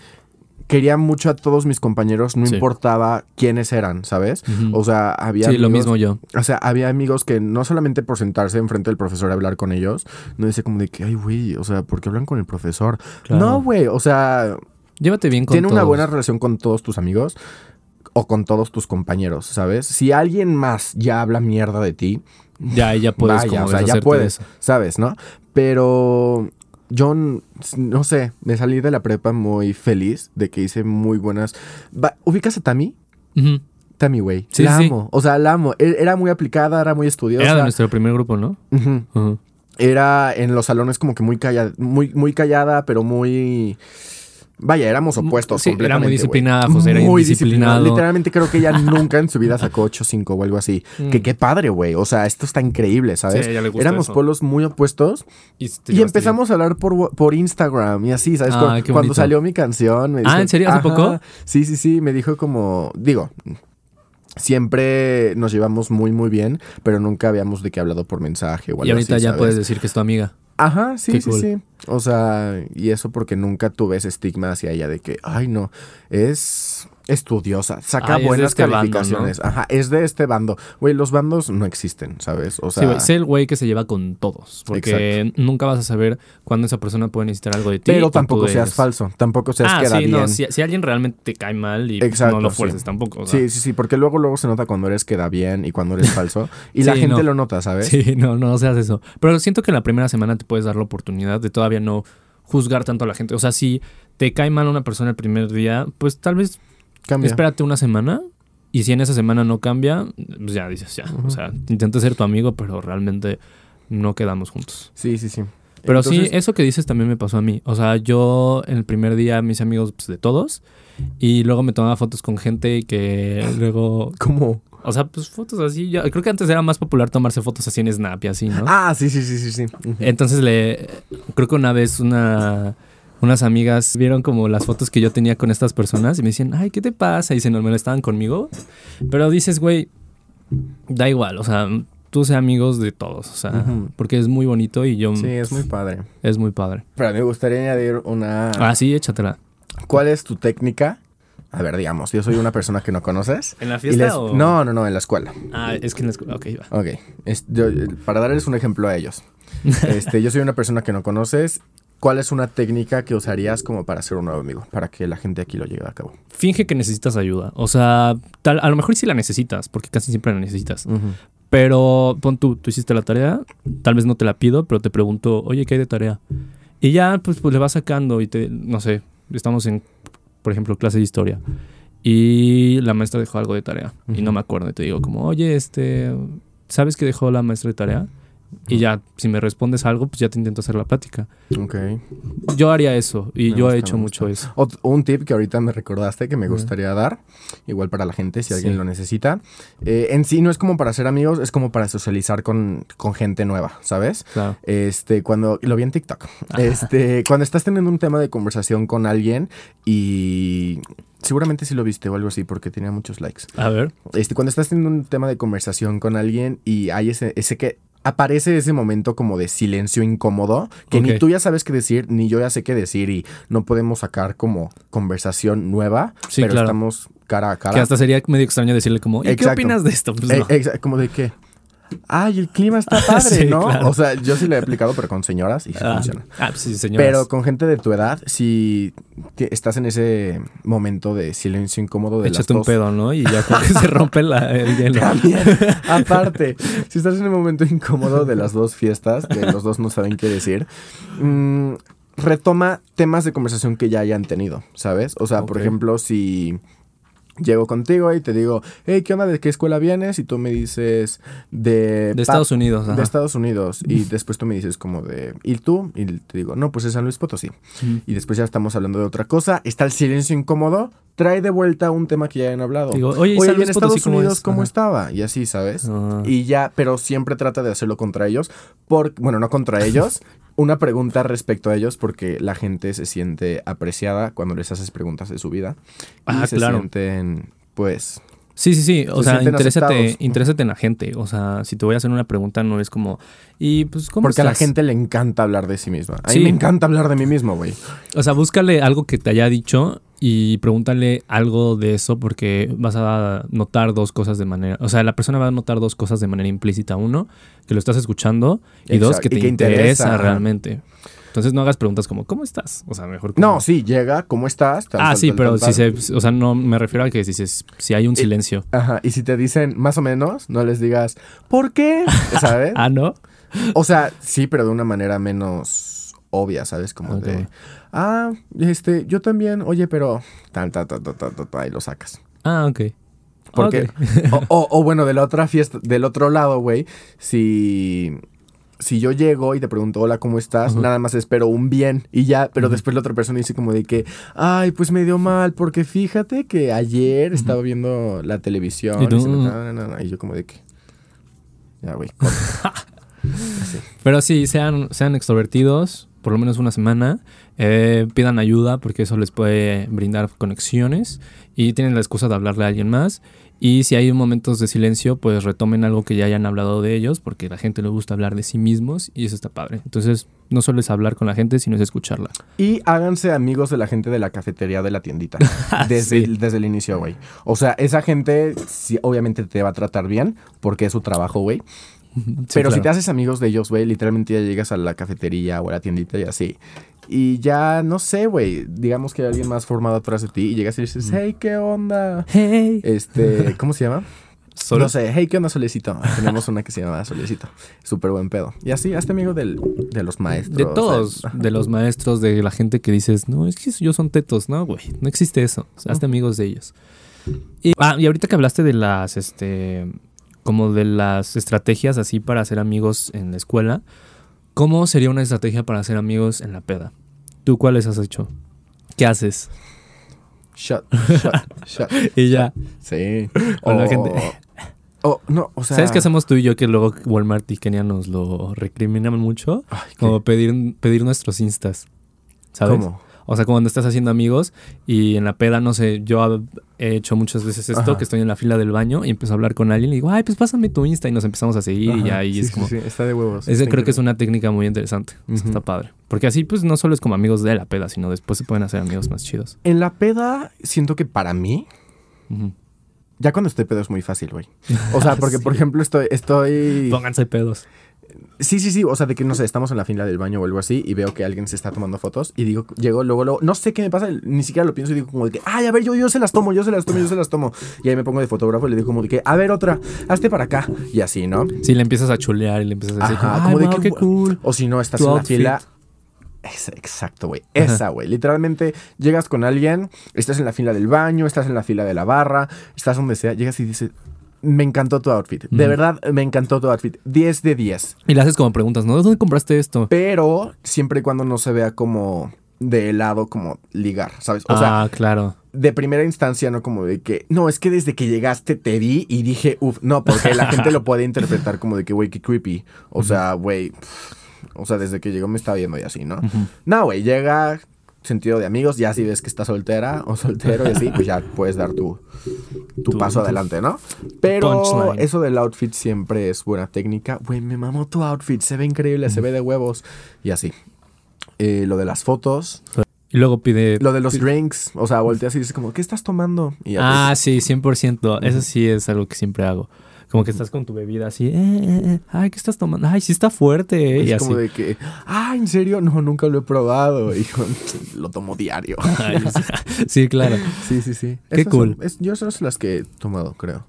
quería mucho a todos mis compañeros, no Sí. importaba quiénes eran, ¿sabes? O sea, había. Sí, lo amigos- mismo yo. O sea, había amigos que no solamente por sentarse enfrente del profesor y hablar con ellos, no dice como de que, ay, güey, o sea, ¿por qué hablan con el profesor? Claro. No, güey, o sea, Llévate bien con tiene una buena relación con todos tus amigos o con todos tus compañeros, ¿sabes? Si alguien más ya habla mierda de ti, Ya, ya puedes Vaya, como o sea, ya puedes, eso. ¿sabes? ¿No? Pero yo, no sé, me salí de la prepa muy feliz de que hice muy buenas... Va- ¿Ubicas a Tami? Ujú. Tami, güey. Sí, la sí. amo. O sea, la amo. E- Era muy aplicada, era muy estudiosa. Era de nuestro primer grupo, ¿no? Era en los salones como que muy callada, muy, muy callada, pero muy... Vaya, éramos opuestos Sí, era muy completamente, disciplinada, José, era Muy indisciplinado. Literalmente creo que ella nunca en su vida sacó 8-5 o algo así. Mm. Que qué padre, güey. O sea, esto está increíble, ¿sabes? Sí, a ella le gusta Éramos eso. polos muy opuestos Y, bien. empezamos a hablar por, por Instagram y así, ¿sabes? Ah, Cu- Cuando salió mi canción. Me Ah, ¿en serio? ¿Hace poco? Sí, sí, sí. Me dijo como, digo, siempre nos llevamos muy, muy bien, pero nunca habíamos de qué hablado por mensaje o algo Y ahorita así, ya ¿sabes? puedes decir que es tu amiga. Ajá, sí, Qué sí, cool. sí. O sea, y eso porque nunca tuve ese estigma hacia ella de que, ay, no, es estudiosa, saca es buenas este bando, calificaciones. Ajá, es de este bando. Güey, los bandos no existen, ¿sabes? O sea, sí, güey, sé el güey que se lleva con todos. Porque nunca vas a saber cuándo esa persona puede necesitar algo de ti. pero tampoco seas eres- falso, tampoco seas Ah, sí, bien. no. Si, si alguien realmente te cae mal y Exacto, no lo sí. fuerces tampoco. o sea. Sí, sí, sí, porque luego luego se nota cuando eres queda bien y cuando eres falso. Y la gente no. lo nota, ¿sabes? Sí, no, no seas eso. Pero siento que la primera semana te puedes dar la oportunidad de todavía no juzgar tanto a la gente. O sea, si te cae mal una persona el primer día, pues tal vez Cambia. espérate una semana. Y si en esa semana no cambia, pues ya dices, ya. O sea, intenté ser tu amigo, pero realmente no quedamos juntos. Sí, sí, sí. Pero sí, eso que dices también me pasó a mí. O sea, yo en el primer día, mis amigos pues, de todos, y luego me tomaba fotos con gente que luego, ¿Cómo? o sea, pues fotos así. Yo creo que antes era más popular tomarse fotos así en Snap y así, ¿no? Ah, sí, sí, sí, sí, sí. Entonces le, creo que una vez una, unas amigas vieron como las fotos que yo tenía con estas personas y me decían, ay, ¿qué te pasa? Y se normal estaban conmigo. Pero dices, güey, da igual, o sea, tú sé amigos de todos, o sea, porque es muy bonito y yo, Sí, es muy padre. es muy padre. Pero me gustaría añadir una... Ah, sí, échatela. ¿Cuál es tu técnica? A ver, digamos, yo soy una persona que no conoces. ¿En la y les- No, no, no, en la escuela. Ah, es que en la escuela, ok, va. Ok. Es- yo- para darles un ejemplo a ellos. Este, yo soy una persona que no conoces. ¿Cuál es una técnica que usarías como para ser un nuevo amigo? Para que la gente aquí lo lleve a cabo. Finge que necesitas ayuda, o sea, tal, a lo mejor sí la necesitas, porque casi siempre la necesitas, Pero pon tú, tú hiciste la tarea, tal vez no te la pido, pero te pregunto, oye, ¿qué hay de tarea? Y ya, pues, pues le vas sacando y te, no sé, estamos en, por ejemplo, clase de historia. Y la maestra dejó algo de tarea. Y no me acuerdo. Y te digo como, oye, este, ¿sabes qué dejó la maestra de tarea? Y ya, si me respondes algo, pues ya te intento hacer la plática. Ok. Yo haría eso. Y Me yo he hecho mucho eso. Un tip que ahorita me recordaste que me gustaría dar, igual para la gente, si alguien Sí. lo necesita. Eh, en sí no es como para ser amigos, es como para socializar con, con gente nueva, ¿sabes? Claro. Este, cuando, lo vi en TikTok. Este, cuando estás teniendo un tema de conversación con alguien y seguramente sí lo viste o algo así porque tenía muchos likes. A ver. Este, cuando estás teniendo un tema de conversación con alguien y hay ese, ese que aparece ese momento como de silencio incómodo, que ni tú ya sabes qué decir, ni yo ya sé qué decir y no podemos sacar como conversación nueva, Sí, pero claro. estamos cara a cara. Que hasta sería medio extraño decirle como, ¿y qué opinas de esto? Pues no. exa- como de qué. Ay, el clima está padre, Sí, ¿no? claro. O sea, yo sí lo he aplicado, pero con señoras y sí ah, funciona. ah, pues sí, señoras. Pero con gente de tu edad, si estás en ese momento de silencio incómodo de las Échate un dos pedo, ¿no? Y ya como que se rompe la, el hielo. También, aparte, si estás en un momento incómodo de las dos fiestas, que los dos no saben qué decir, mm, retoma temas de conversación que ya hayan tenido, ¿sabes? O sea, por ejemplo, si llego contigo y te digo, hey, ¿qué onda? ¿De qué escuela vienes? Y tú me dices de... De Estados Unidos, ajá. De Estados Unidos. Y después tú me dices como de... ¿Y tú? Y te digo, no, pues es San Luis Potosí. Y después ya estamos hablando de otra cosa. Está el silencio incómodo. Trae de vuelta un tema que ya hayan hablado. Digo, oye, ¿y Oye, San ¿y Luis en Potosí Estados cómo Unidos es? cómo Ajá. estaba? Y así, ¿sabes? Ah. Y ya, pero siempre trata de hacerlo contra ellos. Por, bueno, no contra ellos. Una pregunta respecto a ellos porque la gente se siente apreciada cuando les haces preguntas de su vida. Y Ah, se claro. sienten, pues... Sí, sí, sí. O Se sea, interésate, interésate en la gente. O sea, si te voy a hacer una pregunta, no es como, y pues, ¿cómo Porque a la gente le encanta hablar de sí misma. A mí Sí. me encanta hablar de mí mismo, güey. O sea, búscale algo que te haya dicho y pregúntale algo de eso porque vas a notar dos cosas de manera... O sea, la persona va a notar dos cosas de manera implícita. Uno, que lo estás escuchando y dos, que te que interesa, realmente. Entonces no hagas preguntas como, ¿cómo estás? O sea, mejor como... No, sí, llega, ¿cómo estás? Tal, ah, tal, sí, tal, pero si se... O sea, no me refiero a que si, se- si hay un silencio. Ajá, y si te dicen más o menos, no les digas, ¿por qué? ¿Sabes? Ah, ¿no? O sea, sí, pero de una manera menos obvia, ¿sabes? Como Ok. de, ah, este, yo también, oye, pero tal, tal, tal, tal, tal, tal, tal, y lo sacas. Ah, ok. Porque, Ok. o, o- o bueno, de la otra fiesta, del otro lado, güey, si, si yo llego y te pregunto, hola, ¿cómo estás? Nada más espero un bien y ya, pero después la otra persona dice como de que, ay, pues me dio mal, porque fíjate que ayer estaba viendo la televisión Y se me- "Mm". no, no, no, no", y yo como de que, ya, güey. Pero sí, sean, sean extrovertidos, por lo menos una semana. eh, pidan ayuda porque eso les puede brindar conexiones. Y tienen la excusa de hablarle a alguien más. Y si hay momentos de silencio, pues retomen algo que ya hayan hablado de ellos, porque la gente le gusta hablar de sí mismos y eso está padre. Entonces, no solo es hablar con la gente, sino es escucharla. Y háganse amigos de la gente de la cafetería de la tiendita. Desde, Sí. el, desde el inicio, güey. O sea, esa gente sí, obviamente te va a tratar bien porque es su trabajo, güey. Pero si te haces amigos de ellos, güey, literalmente ya llegas a la cafetería o a la tiendita y así. Y ya, no sé, güey, digamos que hay alguien más formado atrás de ti y llegas y dices, hey, ¿qué onda? Hey. Este, ¿cómo se llama? Solo- No sé, hey, ¿qué onda, Solecito? Tenemos una que se llama Solecito. Súper buen pedo. Y así, hazte amigo del, de los maestros. De todos, de- de los maestros, de la gente que dices, no, es que ellos son tetos, no, güey, no existe eso. O sea, hazte amigos de ellos. Y, ah, y ahorita que hablaste de las, este, como de las estrategias así para hacer amigos en la escuela, ¿cómo sería una estrategia para hacer amigos en la peda? ¿Tú cuáles has hecho? ¿Qué haces? Shot, shot, shot. Y ya. Sí. Con la gente. o, no, o sea. ¿Sabes qué hacemos tú y yo que luego Walmart y Kenia nos lo recriminan mucho? Ay. Como pedir, pedir nuestros instas. ¿Sabes? ¿Cómo? O sea, cuando estás haciendo amigos y en la peda, no sé, yo he hecho muchas veces esto, Ajá. que estoy en la fila del baño y empiezo a hablar con alguien y digo, ay, pues pásame tu Insta y nos empezamos a seguir y Ajá, ya ahí sí, es como... sí, está de huevos. Ese creo que es una técnica muy interesante. Está padre. Porque así, pues, no solo es como amigos de la peda, sino después se pueden hacer amigos más chidos. En la peda, siento que para mí, ya cuando estoy pedo es muy fácil, güey. O sea, porque, Sí. por ejemplo, estoy. estoy Pónganse pedos. Sí, sí, sí. O sea, de que no sé, estamos en la fila del baño o algo así y veo que alguien se está tomando fotos y digo, llego, luego, luego, no sé qué me pasa, ni siquiera lo pienso y digo como de que, ay, a ver, yo, yo se las tomo, yo se las tomo, yo se las tomo. Y ahí me pongo de fotógrafo y le digo como de que, a ver, otra, hazte para acá. Y así, ¿no? Sí, le empiezas a chulear y le empiezas a decir, Ajá, como, de "Ay, que, qué cool. O si no, estás en la outfit. fila. Exacto, güey. Esa, güey. Literalmente llegas con alguien, estás en la fila del baño, estás en la fila de la barra, estás donde sea, llegas y dices, me encantó tu outfit. De verdad, me encantó tu outfit. 10 de 10. Y le haces como preguntas, ¿no? ¿De dónde compraste esto? Pero siempre y cuando no se vea como de lado, como ligar, ¿sabes? O sea, ah, claro. de primera instancia, no como de que, no, es que desde que llegaste te vi y dije, uff, no, porque la gente lo puede interpretar como de que, güey, qué creepy. O sea, güey, o sea, desde que llegó me está viendo y así, ¿no? No, güey, llega sentido de amigos, ya si ves que está soltera o soltero y así, pues ya puedes dar tu, tu, Tu- paso tu- adelante, ¿no? Pero punchline. eso del outfit siempre es buena técnica. Güey, me mamó tu outfit, se ve increíble, se ve de huevos y así. Eh, lo de las fotos, Y luego pide... lo de los drinks, o sea, volteas y dices como, ¿qué estás tomando? Y ya te- Ah, sí, 100%. Eso sí es algo que siempre hago. Como que estás con tu bebida así, eh, eh, eh, ay, ¿qué estás tomando? Ay, sí está fuerte, eh", Es y así. como de que, ah, ¿en serio? No, nunca lo he probado. Y yo, lo tomo diario. Ay, sí. claro. Sí, sí, sí. Qué Esas cool. son- es- yo esas son las que he tomado, creo.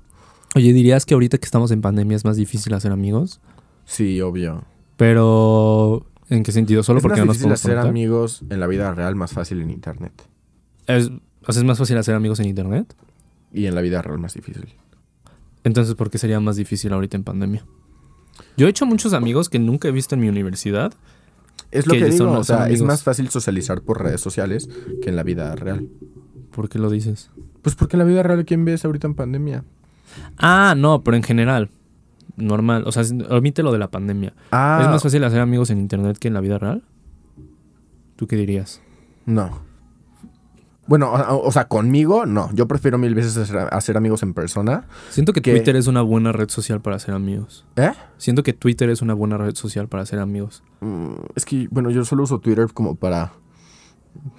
Oye, ¿dirías que ahorita que estamos en pandemia es más difícil hacer amigos? Sí, obvio. Pero, ¿en qué sentido? Solo es porque más no nos podemos hacer conectar? amigos en la vida real, más fácil en internet. Es, ¿es más fácil hacer amigos en internet? Y en la vida real más difícil. Entonces, ¿por qué sería más difícil ahorita en pandemia? Yo he hecho muchos amigos que nunca he visto en mi universidad. Es lo Que que, digo, son o sea, es más fácil socializar por redes sociales que en la vida real. ¿Por qué lo dices? Pues porque en la vida real, ¿quién ves ahorita en pandemia? Ah, no, pero en general. Normal. O sea, omite lo de la pandemia. Ah, ¿Es más fácil hacer amigos en internet que en la vida real? ¿Tú qué dirías? no. Bueno, o, o sea, conmigo, no. Yo prefiero mil veces hacer, hacer amigos en persona. Siento que. Twitter es una buena red social para hacer amigos. ¿Eh? Siento que Twitter es una buena red social para hacer amigos. Mm, Es que, bueno, yo solo uso Twitter como para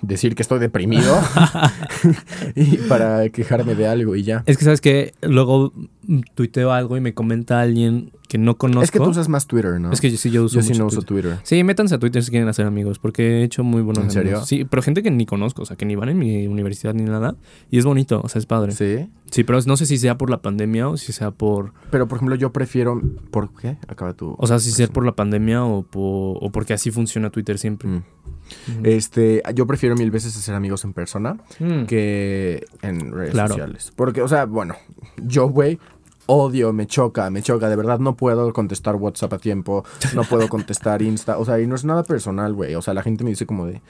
decir que estoy deprimido y para quejarme de algo y ya. Es que, ¿sabes que Luego tuiteo algo y me comenta alguien que no conozco. Es que tú usas más Twitter, ¿no? Es que yo sí yo uso yo sí no uso Twitter. Twitter. Sí, métanse a Twitter si quieren hacer amigos, porque he hecho muy buenos ¿En serio? amigos. Sí, pero gente que ni conozco, o sea, que ni van en mi universidad ni nada. Y es bonito, o sea, es padre. Sí, Sí. pero no sé si sea por la pandemia o si sea por... Pero, por ejemplo, yo prefiero... ¿Por qué? Acaba tu... O sea, si sea por la pandemia o, por, o porque así funciona Twitter siempre. Mm. Este, yo prefiero mil veces hacer amigos en persona Mm. que en redes Claro. sociales. Porque, o sea, bueno, yo, güey, odio, me choca, me choca. De verdad no puedo contestar WhatsApp a tiempo, no puedo contestar Insta. O sea, y no es nada personal, güey. O sea, la gente me dice como de...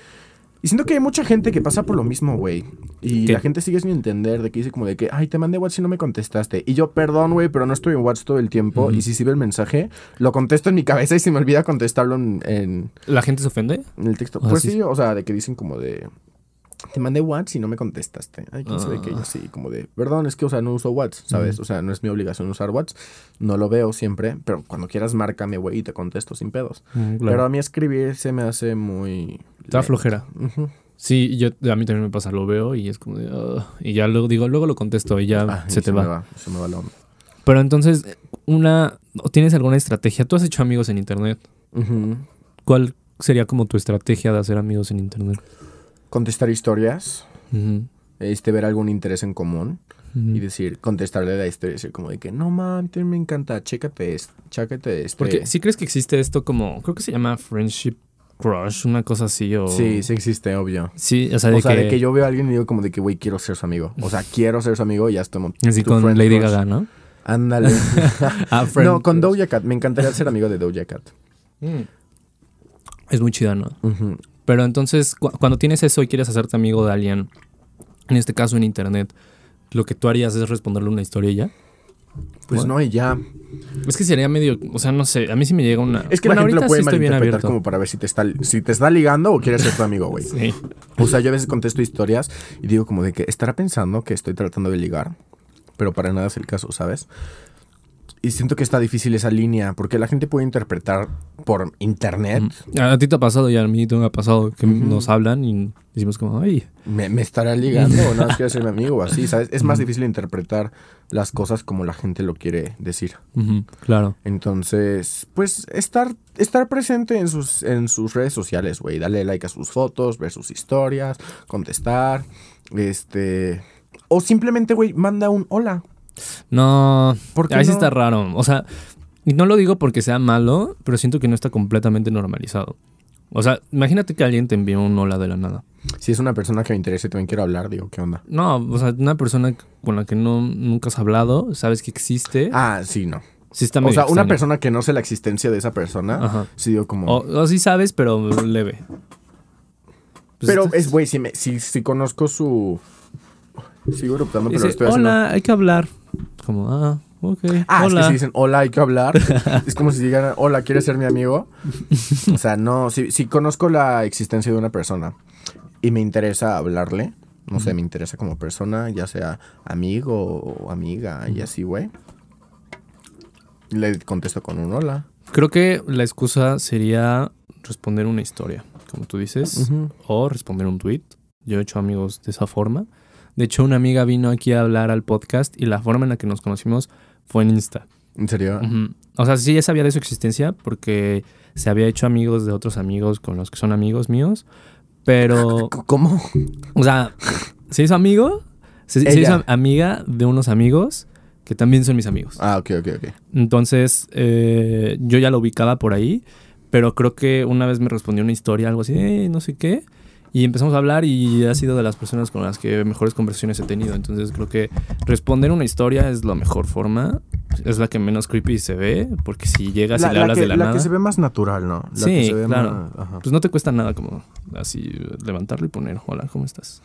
Y siento que hay mucha gente que pasa por lo mismo, güey. Y ¿Qué? la gente sigue sin entender de que dice como de que, ay, te mandé WhatsApp y no me contestaste. Y yo, perdón, güey, pero no estoy en WhatsApp todo el tiempo. Y si sirve el mensaje, lo contesto en mi cabeza y se me olvida contestarlo en, en- ¿La gente se ofende? en el texto. O sea, pues sí- sí, o sea, de que dicen como de. Te mandé WhatsApp y no me contestaste. Ay, quién sabe. Ah. Yo sí, como de. Perdón, es que, o sea, no uso WhatsApp, ¿sabes? O sea, no es mi obligación usar WhatsApp. No lo veo siempre, pero cuando quieras, márcame, güey, y te contesto sin pedos. Pero a mí escribir se me hace muy. Está flojera. Sí, yo, a mí también me pasa, lo veo y es como de... Y ya luego digo, luego lo contesto y ya Ah, y se te me va. Se me va la onda. Pero entonces, una... ¿o ¿Tienes alguna estrategia? Tú has hecho amigos en internet. ¿Cuál sería como tu estrategia de hacer amigos en internet? Contestar historias. Este, ver algún interés en común. Y decir, contestarle la historia. Decir, como de que, no mames, me encanta. Chécate esto. Chécate este. Porque si crees que existe esto como... Creo que se llama friendship crush, una cosa así o... Sí, sí existe, obvio. Sí, o sea, de, o sea, que, de que yo veo a alguien y digo como de que, güey, quiero ser su amigo. O sea, quiero ser su amigo y ya estamos. Así con Lady crush. Gaga, ¿no? Ándale. Ah, no, con. Doja Cat. Me encantaría ser amigo de Doja Cat. Mm. Es muy chida, ¿no? Ujú. Pero entonces, cu- cuando tienes eso y quieres hacerte amigo de alguien, en este caso en internet, lo que tú harías es responderle una historia y ya. Pues Bueno. no, y ya. Es que sería medio, o sea, no sé, a mí sí me llega una... Es que Bueno, la gente lo puede sí malinterpretar como para ver si te, está, si te está ligando o quieres ser tu amigo, güey. Sí. O sea, yo a veces contesto historias y digo como de que estará pensando que estoy tratando de ligar, pero para nada es el caso, ¿sabes? Y siento que está difícil esa línea, porque la gente puede interpretar por internet. Mm. A ti te ha pasado y a mí te ha pasado que nos hablan y decimos como, ay, Me, me estará ligando o no quiere ser mi amigo o así, ¿sabes? Es más difícil interpretar las cosas como la gente lo quiere decir. claro. Entonces, pues estar, estar presente en sus, en sus redes sociales, güey. Darle like a sus fotos, ver sus historias, contestar, este... O simplemente, güey, manda un hola. No, ¿Por qué ahí sí no? está raro. O sea, y no lo digo porque sea malo, pero siento que no está completamente normalizado. O sea, imagínate que alguien te envió un hola de la nada. Si es una persona que me interesa y también quiero hablar, digo, ¿qué onda? No, o sea, una persona con la que no, nunca has hablado, sabes que existe. Ah, sí, no. sí está O sea, una persona que no sé la existencia de esa persona, Ajá. sí digo como... O, o sí sabes, pero leve. Pues pero es, güey, si, me- si, si conozco su... Sigo eruptando, pero dice, estoy haciendo... hola, hay que hablar. Como, ah, ok. Ah, hola. es que si dicen hola, hay que hablar. es como si digan hola, ¿quieres ser mi amigo? O sea, no, si, si conozco la existencia de una persona y me interesa hablarle, no sé, me interesa como persona, ya sea amigo o amiga y así, güey. Le contesto con un hola. Creo que la excusa sería responder una historia, como tú dices, o responder un tweet. Yo he hecho amigos de esa forma. De hecho, una amiga vino aquí a hablar al podcast y la forma en la que nos conocimos fue en Insta. ¿En serio? O sea, sí ya sabía de su existencia porque se había hecho amigos de otros amigos con los que son amigos míos, pero, C- ¿Cómo? o sea, se hizo amigo, se, se hizo amiga de unos amigos que también son mis amigos. Ah, ok, ok, ok. Entonces, eh, yo ya lo ubicaba por ahí, pero creo que una vez me respondió una historia, algo así, "Eh, no sé qué, y empezamos a hablar y ha sido de las personas con las que mejores conversaciones he tenido. Entonces, creo que responder una historia es la mejor forma, es la que menos creepy se ve, porque si llegas y le hablas que, de la, la nada, que se ve más natural, ¿no? La Sí, que se ve claro. más- pues no te cuesta nada como así levantarlo y poner, hola, ¿cómo estás?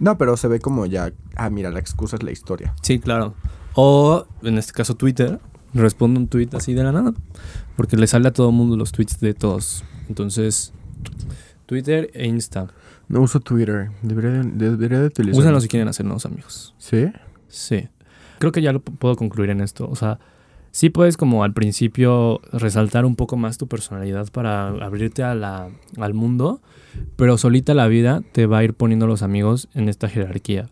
No, pero se ve como ya, ah, mira, la excusa es la historia. Sí, claro. O, en este caso, Twitter. Respondo un tweet así de la nada. Porque le sale a todo el mundo los tweets de todos. Entonces, Twitter e Insta. No uso Twitter. Debería de, debería de utilizarlo. Úsenlo si quieren hacer nuevos amigos. ¿Sí? Sí. Creo que ya lo puedo concluir en esto. O sea, sí puedes como al principio resaltar un poco más tu personalidad para abrirte a la, al mundo. Pero solita la vida te va a ir poniendo los amigos en esta jerarquía.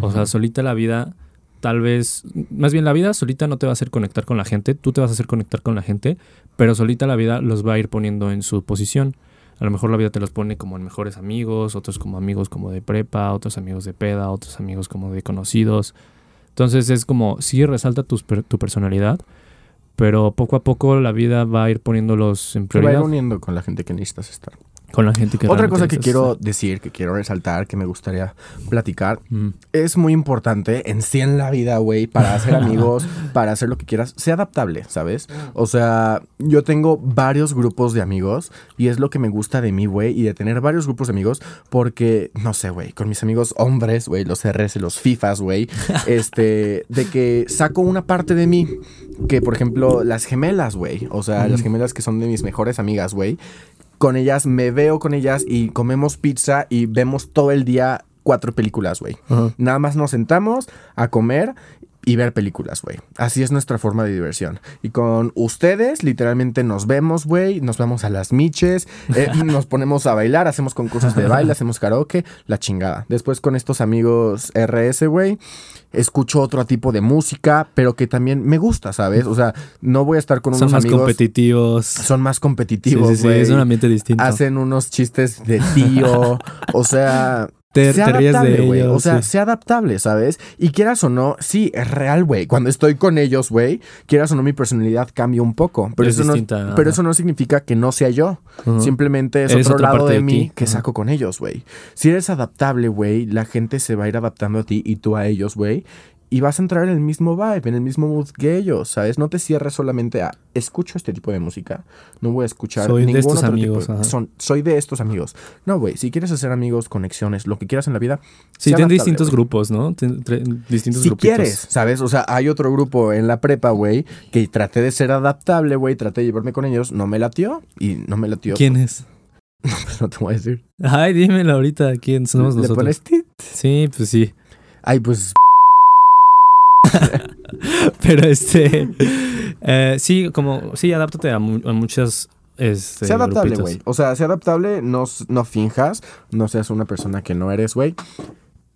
O sea, solita la vida, tal vez, más bien la vida solita no te va a hacer conectar con la gente, tú te vas a hacer conectar con la gente, pero solita la vida los va a ir poniendo en su posición. A lo mejor la vida te los pone como en mejores amigos, otros como amigos como de prepa, otros amigos de peda, otros amigos como de conocidos. Entonces es como, sí resalta tu personalidad, pero poco a poco la vida va a ir poniéndolos en Te va a ir prioridad uniendo con la gente que necesitas estar. Con la gente que Otra cosa que quiero decir, que quiero resaltar, que me gustaría platicar, Mm. es muy importante en sí en la vida, güey, para hacer amigos, para hacer lo que quieras, sea adaptable, ¿sabes? O sea, yo tengo varios grupos de amigos y es lo que me gusta de mí, güey, y de tener varios grupos de amigos porque, no sé, güey, con mis amigos hombres, güey, los RS, los FIFAs, güey, este, de que saco una parte de mí, que por ejemplo, las gemelas, güey, o sea, las gemelas que son de mis mejores amigas, güey, con ellas me veo con ellas y comemos pizza y vemos todo el día cuatro películas, güey. Nada más nos sentamos a comer y ver películas, güey. Así es nuestra forma de diversión. Y con ustedes, literalmente nos vemos, güey, nos vamos a las miches, eh, nos ponemos a bailar, hacemos concursos de baile, hacemos karaoke, la chingada. Después con estos amigos RS, güey, escucho otro tipo de música, pero que también me gusta, ¿sabes? O sea, no voy a estar con Son unos más amigos... competitivos. Son más competitivos, sí, sí, es un ambiente distinto. Hacen unos chistes de tío. o sea, Te- sea te ríes de adaptable, güey. O sea, sí. sea adaptable, ¿sabes? Y quieras o no, sí, es real, güey. Cuando estoy con ellos, güey, quieras o no, mi personalidad cambia un poco. Pero, Es eso, no, pero eso no significa que no sea yo. Simplemente es Eres otro otra lado parte de, de mí que saco con ellos, güey. Si eres adaptable, güey, la gente se va a ir adaptando a ti y tú a ellos, güey. Y vas a entrar en el mismo vibe, en el mismo mood que ellos, ¿sabes? No te cierres solamente a escucho este tipo de música. No voy a escuchar Soy de estos otro amigos, tipo de- ajá. son, soy de estos amigos. No, güey, si quieres hacer amigos, conexiones, lo que quieras en la vida, Sí, ten distintos grupos, ¿no? Ten- distintos Si grupitos. quieres, ¿sabes? O sea, hay otro grupo en la prepa, güey, que traté de ser adaptable, güey, traté de llevarme con ellos, no me latió y no me latió. ¿Quién es? Pues no te voy a decir. Ay, dímelo ahorita. ¿Quién somos ¿Le nosotros? pones tit? Sí, pues sí. Ay, pues. Pero este. eh, sí, como. Sí, adáptate a, mu- a muchas. Este, Sea adaptable, güey. O sea, sea adaptable, no, no finjas, no seas una persona que no eres, güey.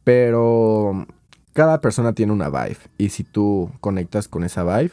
Pero cada persona tiene una vibe. Y si tú conectas con esa vibe,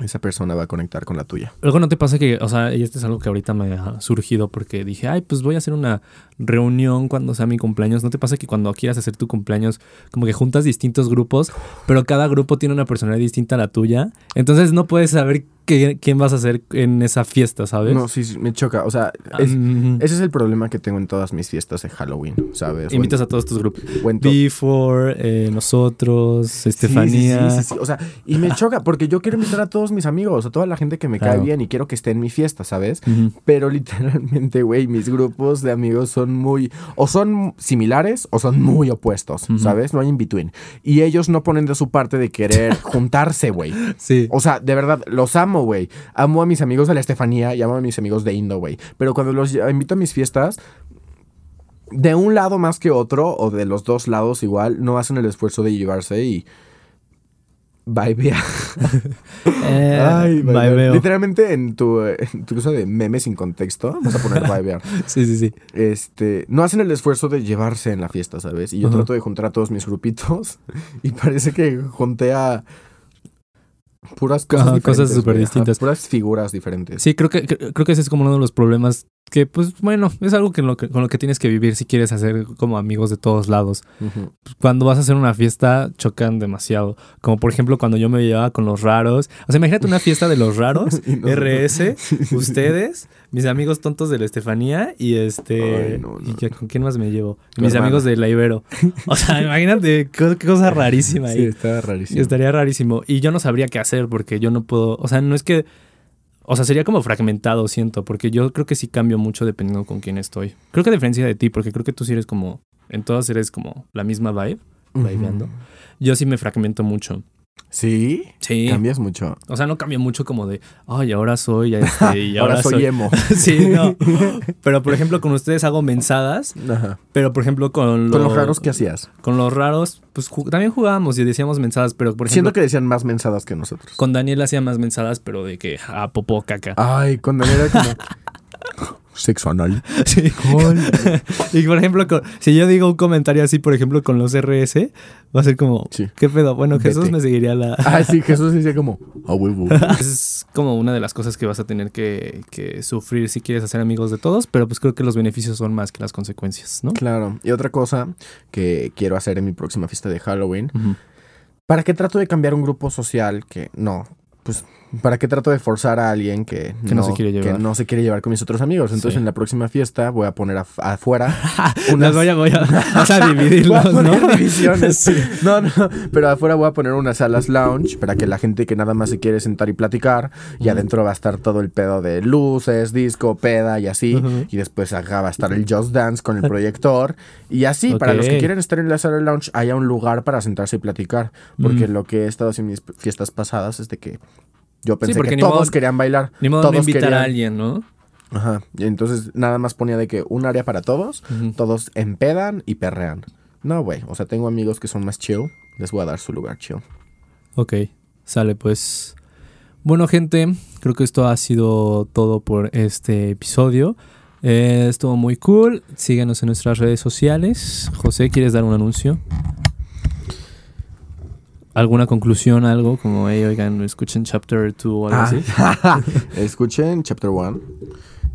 esa persona va a conectar con la tuya. Luego no te pasa que, o sea, y esto es algo que ahorita me ha surgido porque dije, ay, pues voy a hacer una reunión cuando sea mi cumpleaños. ¿No te pasa que cuando quieras hacer tu cumpleaños, como que juntas distintos grupos, pero cada grupo tiene una personalidad distinta a la tuya? Entonces no puedes saber qué- quién vas a hacer en esa fiesta, ¿sabes? No, sí, sí, me choca. O sea, es- Mm, ese es el problema que tengo en todas mis fiestas de Halloween, ¿sabes? Invitas a todos tus grupos. O en to- Before, eh, nosotros, Estefanía. Sí, sí, sí. O sea, y me choca porque yo quiero invitar a todos mis amigos, a toda la gente que me cae bien y quiero que esté en mi fiesta, ¿sabes? Pero literalmente, güey, mis grupos de amigos son muy. O son similares o son muy opuestos. ¿sabes? No hay in between. Y ellos no ponen de su parte de querer juntarse, güey. Sí. O sea, de verdad, los amo, güey. Amo a mis amigos de la Estefanía y amo a mis amigos de Indo, güey. Pero cuando los invito a mis fiestas, de un lado más que otro, o de los dos lados igual, no hacen el esfuerzo de llevarse y. Eh, Ay, bye, veo. Literalmente en tu, en tu cosa de memes sin contexto, vamos a poner vibear. Sí, sí, sí. Este, no hacen el esfuerzo de llevarse en la fiesta, ¿sabes? Y yo trato de juntar a todos mis grupitos y parece que junté a puras cosas cosas súper distintas. puras figuras diferentes. Sí, creo que, cre- creo que ese es como uno de los problemas que, pues, bueno, es algo que, lo que- con lo que tienes que vivir si quieres hacer como amigos de todos lados. Ujú. Cuando vas a hacer una fiesta, chocan demasiado. Como por ejemplo, cuando yo me llevaba con los raros. O sea, imagínate una fiesta de los raros, no- RS, ustedes, mis amigos tontos de la Estefanía y este. Ay, no, ¿y ¿Con quién más me llevo? Mis hermana. amigos de la Ibero. O sea, imagínate qué, cosa rarísima ahí. Sí, está rarísimo. Estaría rarísimo. Y yo no sabría qué hacer porque yo no puedo. O sea, no es que. O sea, sería como fragmentado, siento, porque yo creo que sí cambio mucho dependiendo con quién estoy. Creo que a diferencia de ti, porque creo que tú sí eres como. En todas eres como la misma vibe, Ujú. vibeando. Yo sí me fragmento mucho. Sí, Sí. cambias mucho. O sea, no cambio mucho como de. Ay, ahora soy. Este, y Ahora, ahora, soy emo. sí, no. Pero por ejemplo, con ustedes hago mensadas. Ajá. Pero por ejemplo, con, Con los raros, ¿qué hacías? Con los raros, pues también jugábamos y decíamos mensadas, pero por ejemplo. Siento que decían más mensadas que nosotros. Con Daniel hacía más mensadas, pero de que a popó caca. Ay, con Daniel era como... Sexo anal. Sí. y por ejemplo, con- si yo digo un comentario así, por ejemplo, con los RS, va a ser como, Sí. ¿qué pedo? Bueno, Jesús Vete. me seguiría la... Ah, sí, Jesús decía como... A huevo. es como una de las cosas que vas a tener que, que sufrir si quieres hacer amigos de todos, pero pues creo que los beneficios son más que las consecuencias, ¿no? Claro. Y otra cosa que quiero hacer en mi próxima fiesta de Halloween. ¿Para qué trato de cambiar un grupo social que no? Pues, ¿para qué trato de forzar a alguien que, Que no se quiere llevar. que no se quiere llevar con mis otros amigos? Entonces, Sí. en la próxima fiesta voy a poner af- afuera Las unas... voy a, voy a, vas a Voy a dividirlos, poner ¿no? divisiones. Sí. No, no, pero afuera voy a poner unas salas lounge para que la gente que nada más se quiere sentar y platicar, y adentro va a estar todo el pedo de luces, disco, peda y así, y después acá va a estar el Just Dance con el proyector, y así, para los que quieren estar en la sala lounge, haya un lugar para sentarse y platicar, porque lo que he estado haciendo en mis fiestas pasadas es de que yo pensé porque que todos modo- querían bailar, Ni modo todos invitar querían- a alguien, ¿no? Ajá, y entonces nada más ponía de que un área para todos, todos empedan y perrean. No, güey. O sea, tengo amigos que son más chill. Les voy a dar su lugar chill. Ok, sale pues. Bueno, gente, creo que esto ha sido todo por este episodio. Eh, estuvo muy cool. Síganos en nuestras redes sociales. José, ¿quieres dar un anuncio? ¿Alguna conclusión, algo? Como, hey, oigan, escuchen Chapter 2 o algo así. Escuchen Chapter 1.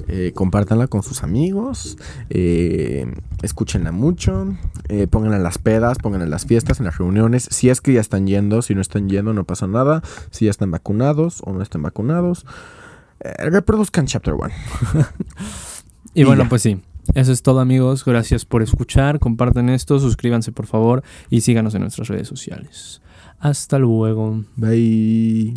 Eh, compártanla con sus amigos. eh, escúchenla mucho. eh, pónganla en las pedas, pónganla en las fiestas, en las reuniones. Si es que ya están yendo, si no están yendo, no pasa nada. Si ya están vacunados o no están vacunados. eh, reproduzcan Chapter 1. Y Y bueno, ya. pues sí. Eso es todo, amigos. Gracias por escuchar. Compartan esto, suscríbanse, por favor, y síganos en nuestras redes sociales. Hasta luego. Bye.